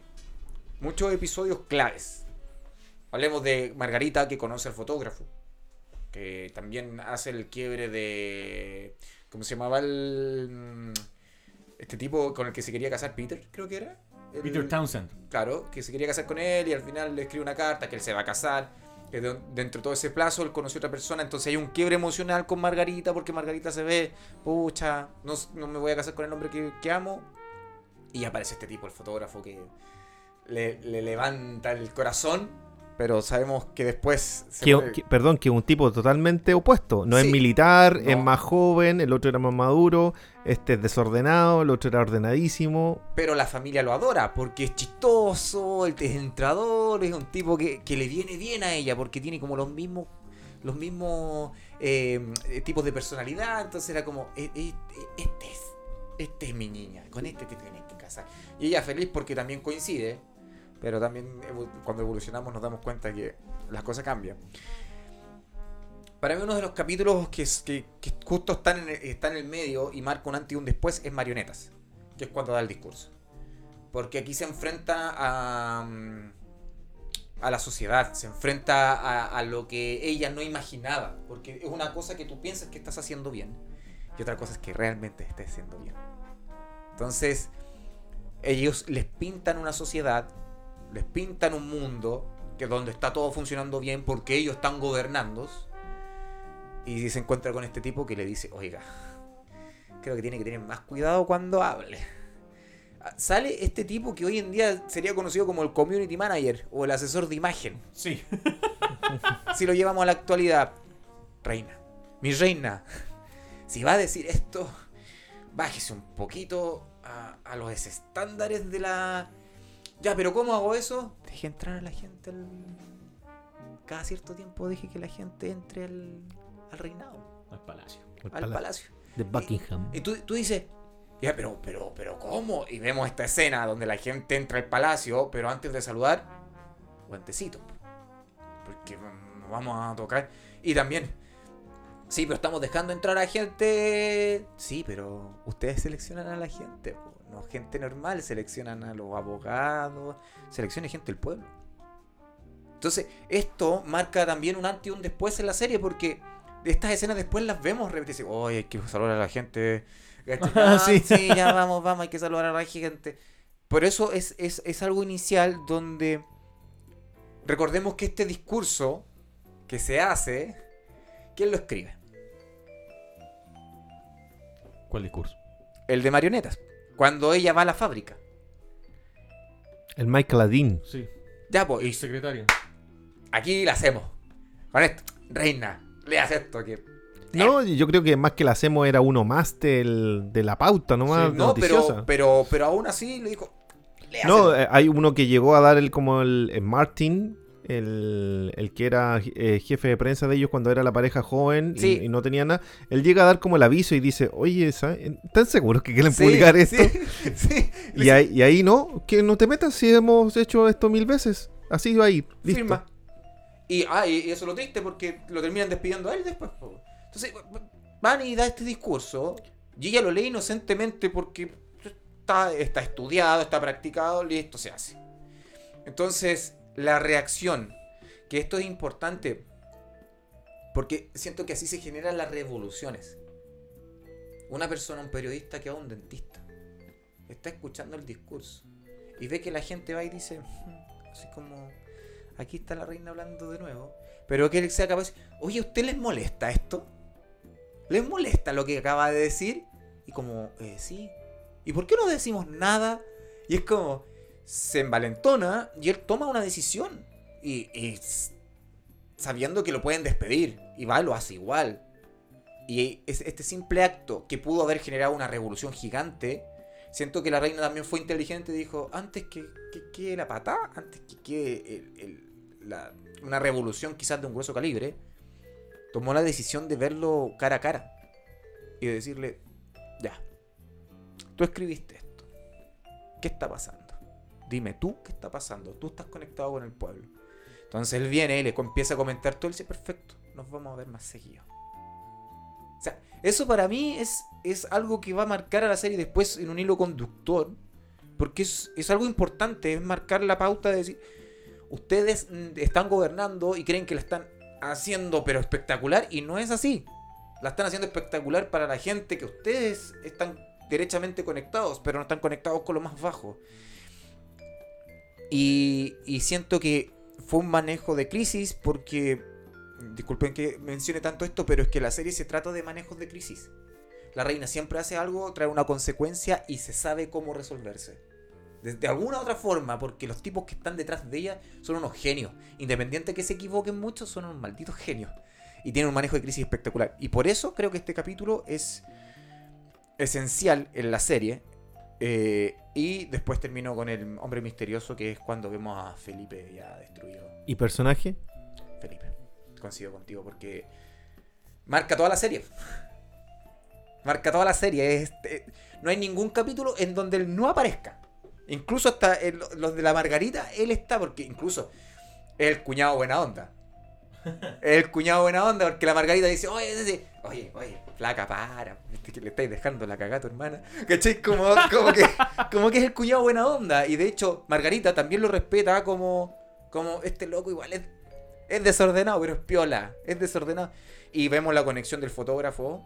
muchos episodios claves. Hablemos de Margarita que conoce al fotógrafo. Que también hace el quiebre de. ¿Cómo se llamaba el. mm, Este tipo con el que se quería casar? Peter, creo que era. El- Peter Townsend. Claro, que se quería casar con él y al final le escribe una carta que él se va a casar. Que de- dentro de todo ese plazo él conoció a otra persona. Entonces hay un quiebre emocional con Margarita porque Margarita se ve, pucha, no, no me voy a casar con el hombre que, que amo. Y aparece este tipo, el fotógrafo, que le, le levanta el corazón. Pero sabemos que después... se Que- muere. que- perdón, que es un tipo totalmente opuesto. No Sí. es militar, No. es más joven, el otro era más maduro, este es desordenado, el otro era ordenadísimo. Pero la familia lo adora porque es chistoso, el es entrador, es un tipo que, que le viene bien a ella porque tiene como los mismos los mismos eh, tipos de personalidad. Entonces era como, "E- e- e- este es, este es mi niña, con este te tienes que casar. Y ella feliz porque también coincide, pero también cuando evolucionamos nos damos cuenta que las cosas cambian. Para mí uno de los capítulos que, justo está en el medio y marca un antes y un después es Marionetas, que es cuando da el discurso. Porque aquí se enfrenta a, mm, la sociedad, se enfrenta a, a lo que ella no imaginaba. Porque es una cosa que tú piensas que estás haciendo bien y otra cosa es que realmente estés haciendo bien. Entonces, ellos les pintan una sociedad, les pintan un mundo que donde está todo funcionando bien porque ellos están gobernando. Y se encuentra con este tipo que le dice, oiga, creo que tiene que tener más cuidado cuando hable. Ah, Sale este tipo que hoy en día sería conocido como el community manager o el asesor de imagen. Sí. Si lo llevamos a la actualidad, reina, mi reina, si va a decir esto, bájese un poquito a, a los estándares de la... Ya, pero ¿cómo hago eso? Deje entrar a la gente al... Cada cierto tiempo deje que la gente entre al, al reinado, Al palacio. al palacio. De Buckingham. Y tú, tú dices, ya, pero, pero, pero, ¿cómo? Y vemos esta escena donde la gente entra al palacio, pero antes de saludar, guantecito. Porque nos vamos a tocar. Y también, sí, pero estamos dejando entrar a gente. Sí, pero ustedes seleccionan a la gente, po. No gente normal, seleccionan a los abogados, seleccionan gente del pueblo. Entonces, esto marca también un antes y un después en la serie porque estas escenas después las vemos repetirse. Oye, hay que saludar a la gente. Ah, sí. sí. ya vamos, vamos, hay que saludar a la gente. Por eso es, es, es algo inicial donde recordemos que este discurso que se hace, ¿quién lo escribe? ¿Cuál discurso? El de marionetas. Cuando ella va a la fábrica. El Michael Adin. Sí, Ya, pues, y secretario. aquí la hacemos. Con esto. Reina, leas esto que No, yo creo que más que la hacemos era uno más del- de la pauta, no más Sí, No, noticiosa. pero, pero, pero aún así le dijo. "Léase". No, eh, hay uno que llegó a dar el como el, el Martin, el, el que era eh, jefe de prensa de ellos cuando era la pareja joven y- Sí. y, no tenía nada. Él llega a dar como el aviso y dice, oye, ¿sabe- ¿están seguros que quieren Sí, publicar esto? sí. Y, ahí, y ahí no, que no te metas si hemos hecho esto mil veces. Así va ahí, listo. Firma. Y, ah, y eso es lo triste porque lo terminan despidiendo a él después. Entonces, van y da este discurso. Y ella lo lee inocentemente porque está, está estudiado, está practicado, listo, se hace. Entonces, la reacción, que esto es importante, porque siento que así se generan las revoluciones. Una persona, un periodista que va a un dentista, está escuchando el discurso y ve que la gente va y dice, "Hmm", así como, aquí está la reina hablando de nuevo, pero que él sea capaz, oye, ¿a usted les molesta esto? ¿Les molesta lo que acaba de decir? Y como, eh, sí. ¿Y por qué no decimos nada? Y es como, se envalentona y él toma una decisión. Y, sabiendo que lo pueden despedir. Y va lo hace igual. Y es- este simple acto que pudo haber generado una revolución gigante. Siento que la reina también fue inteligente y dijo, antes que, que quede la patada, antes que quede la- una revolución quizás de un grueso calibre, tomó la decisión de verlo cara a cara. Y de decirle, ya, tú escribiste esto. ¿Qué está pasando? Dime tú qué está pasando. Tú estás conectado con el pueblo. Entonces él viene y le empieza a comentar todo. Él dice, perfecto, nos vamos a ver más seguido. O sea, eso para mí es, es algo que va a marcar a la serie después en un hilo conductor. Porque es, es algo importante, es marcar la pauta de decir, ustedes están gobernando y creen que la están haciendo pero espectacular y no es así. La están haciendo espectacular para la gente que ustedes están derechamente conectados, pero no están conectados con lo más bajo. Y, y siento que fue un manejo de crisis porque, disculpen que mencione tanto esto, pero es que la serie se trata de manejos de crisis. La reina siempre hace algo, trae una consecuencia y se sabe cómo resolverse. De, de alguna otra forma, porque los tipos que están detrás de ella son unos genios. Independiente que se equivoquen mucho, son unos malditos genios. Y tienen un manejo de crisis espectacular. Y por eso creo que este capítulo es esencial en la serie. Eh, y después termino con el hombre misterioso, que es cuando vemos a Felipe ya destruido. ¿Y personaje? Felipe, coincido contigo porque marca toda la serie. Marca toda la serie. eh, no hay ningún capítulo en donde él no aparezca. Incluso hasta los de la Margarita, él está, porque incluso es el cuñado buena onda. El cuñado buena onda, porque la Margarita dice, oye, oye, oye, oye, flaca, para, que le estáis dejando la cagada a tu hermana. ¿Cachai? Como, como, que, como que es el cuñado buena onda. Y de hecho, Margarita también lo respeta como, como este loco igual es, es desordenado, pero es piola, es desordenado. Y vemos la conexión del fotógrafo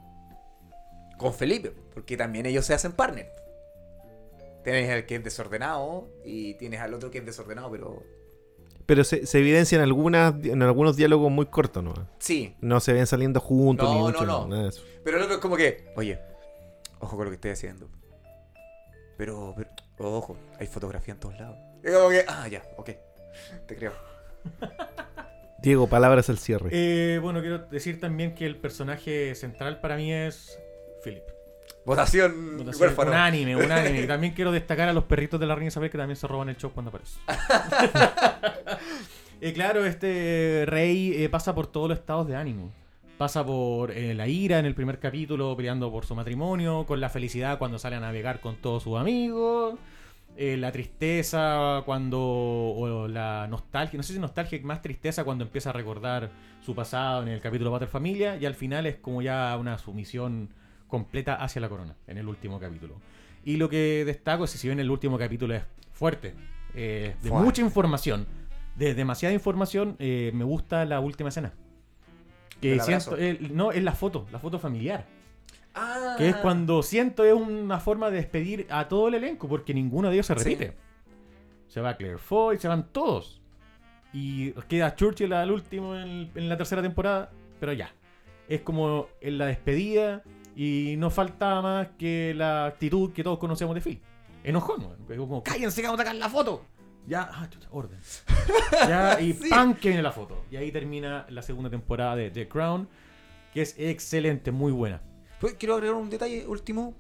con Felipe, porque también ellos se hacen partner. Tienes al que es desordenado y tienes al otro que es desordenado, pero Pero se, se evidencia en, algunas, en algunos diálogos muy cortos, ¿no? sí. No se ven saliendo juntos No, ni no, mucho, no. de eso. Pero el otro es como que, oye, ojo con lo que estoy haciendo. Pero, pero ojo, hay fotografía en todos lados. Es como que, ah, ya, ok, te creo. Diego, palabras al cierre. Eh, bueno, quiero decir también que el personaje central para mí es Philip. Votación, Votación huérfano. Unánime, unánime. Y también quiero destacar a los perritos de la reina Isabel que también se roban el show cuando aparece. Eh, claro, este rey eh, pasa por todos los estados de ánimo. Pasa por eh, la ira en el primer capítulo, peleando por su matrimonio, con la felicidad cuando sale a navegar con todos sus amigos, eh, la tristeza cuando. o la nostalgia, no sé si nostalgia, más tristeza cuando empieza a recordar su pasado en el capítulo Pater Familia, y al final es como ya una sumisión completa hacia la corona en el último capítulo. Y lo que destaco es que si bien el último capítulo es fuerte, eh, de Fuerte. mucha información, de demasiada información, eh, me gusta la última escena. Que siento, eh, no, es la foto, la foto familiar. Ah. Que es cuando siento es una forma de despedir a todo el elenco, porque ninguno de ellos se Sí. repite. Se va Claire Foy, se van todos. Y queda Churchill al último en, en la tercera temporada, pero ya. Es como en la despedida y no falta más que la actitud que todos conocemos de Phil. Enojón, weón. Como, cállense que vamos a sacar la foto. Ya, ah, chucha, orden. ya, y Sí. ¡pam! que viene la foto. Y ahí termina la segunda temporada de The Crown, que es excelente, muy buena. Pues, Quiero agregar un detalle último.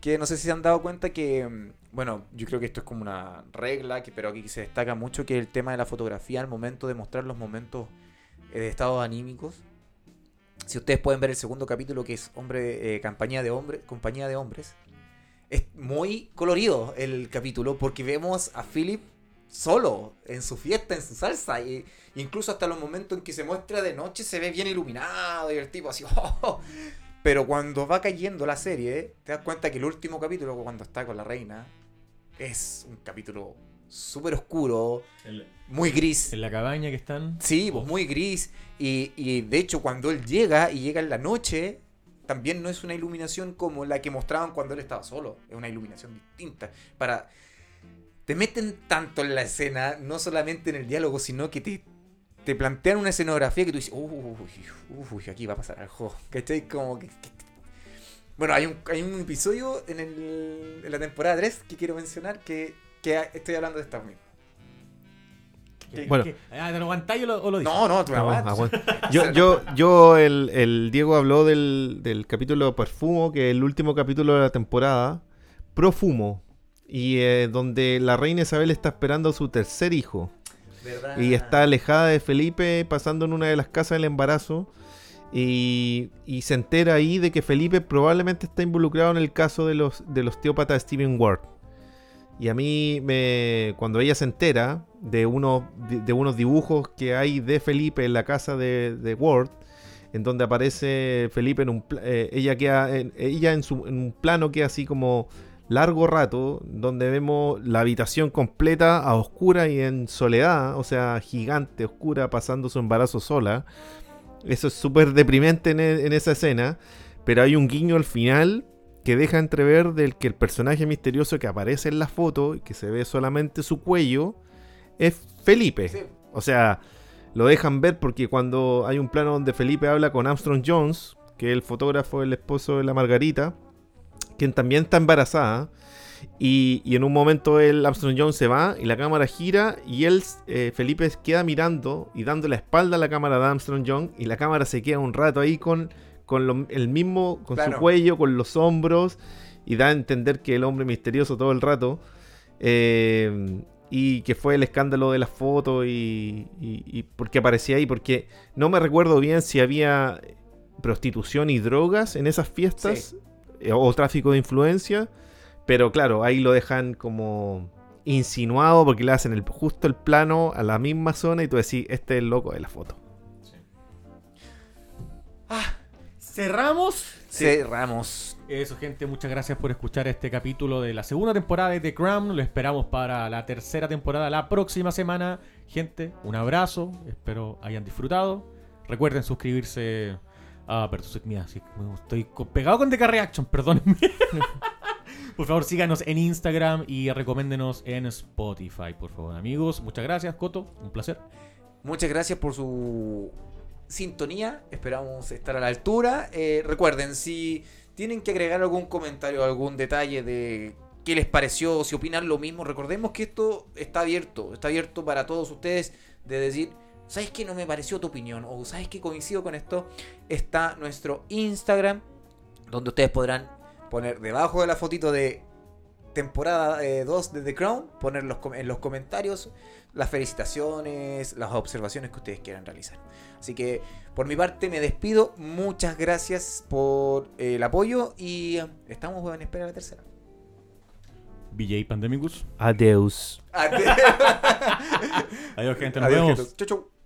Que no sé si se han dado cuenta que. mm, Bueno, yo creo que esto es como una regla, que, pero aquí se destaca mucho que el tema de la fotografía al momento de mostrar los momentos eh, de estados anímicos. Si ustedes pueden ver el segundo capítulo que es hombre eh, compañía de hombres, compañía de hombres, es muy colorido el capítulo porque vemos a Philip solo en su fiesta, en su salsa y incluso hasta los momentos en que se muestra de noche se ve bien iluminado y el tipo así, "Oh". pero cuando va cayendo la serie te das cuenta que el último capítulo cuando está con la reina es un capítulo súper oscuro, muy gris. En la cabaña que están. Sí, pues muy gris. Y, y de hecho, cuando él llega y llega en la noche, también no es una iluminación como la que mostraban cuando él estaba solo. Es una iluminación distinta. Para. Te meten tanto en la escena, no solamente en el diálogo, sino que te, te plantean una escenografía que tú dices, uy, uy, aquí va a pasar algo. ¿Cachai? Como que. que- Bueno, hay un, hay un episodio en, el- en la temporada 3 que quiero mencionar que, que estoy hablando de esta misma. ¿Qué- Bueno. qué? Ah, ¿Te lo aguantáis o lo, o lo dices? No, no, tú me No, aguantas. aguanta. Yo, yo, yo el, el Diego habló del, del capítulo Perfumo, que es el último capítulo de la temporada, Profumo, y eh, donde la reina Isabel está esperando a su tercer hijo. ¿Verdad? Y está alejada de Felipe, pasando en una de las casas del embarazo. Y, y se entera ahí de que Felipe probablemente está involucrado en el caso de los del osteópata Steven Ward. Y a mí, me, cuando ella se entera de unos, de, unos dibujos que hay de Felipe en la casa de, de Ward, en donde aparece Felipe en un... eh, ella queda, en, ella en, su, en un plano que así como largo rato, donde vemos la habitación completa a oscura y en soledad, o sea, gigante, oscura, pasando su embarazo sola. Eso es súper deprimente en, en esa escena, pero hay un guiño al final que deja entrever del que el personaje misterioso que aparece en la foto y que se ve solamente su cuello es Felipe. Sí. O sea, lo dejan ver porque cuando hay un plano donde Felipe habla con Armstrong Jones, que es el fotógrafo, el esposo de la Margarita, quien también está embarazada, y, y en un momento el Armstrong Jones se va y la cámara gira y él, eh, Felipe, queda mirando y dando la espalda a la cámara de Armstrong Jones y la cámara se queda un rato ahí con, con lo- el mismo, con Claro. su cuello, con los hombros y da a entender que el hombre misterioso todo el rato. eh, y que fue el escándalo de las fotos y, y, y porque aparecía ahí, porque no me recuerdo bien si había prostitución y drogas en esas fiestas eh, o tráfico de influencia, pero claro, ahí lo dejan como insinuado porque le hacen el, justo el plano a la misma zona y tú decís, este es el loco de la foto. Cerramos. Cerramos. Eso, gente, muchas gracias por escuchar este capítulo de la segunda temporada de The Crown. Lo esperamos para la tercera temporada la próxima semana. Gente, un abrazo. Espero hayan disfrutado. Recuerden suscribirse a Versus Mira, sí, estoy pegado con The Reaction, perdónenme. por favor, síganos en Instagram y recoméndenos en Spotify, por favor, amigos. Muchas gracias, Coto. Un placer. Muchas gracias por su sintonía. Esperamos estar a la altura. Eh, recuerden, si tienen que agregar algún comentario, algún detalle de qué les pareció, si opinan lo mismo, recordemos que esto está abierto. Está abierto para todos ustedes de decir, ¿sabes qué no me pareció tu opinión? O ¿sabes qué coincido con esto? Está nuestro Instagram, donde ustedes podrán poner debajo de la fotito de temporada 2 de The Crown, poner los com- en los comentarios las felicitaciones, las observaciones que ustedes quieran realizar. Así que por mi parte me despido. Muchas gracias por eh, el apoyo y eh, estamos en espera de la tercera. BJ Pandemicus. Adeus. Adiós, Adiós, gente. Nos vemos. gente. Chau, chau.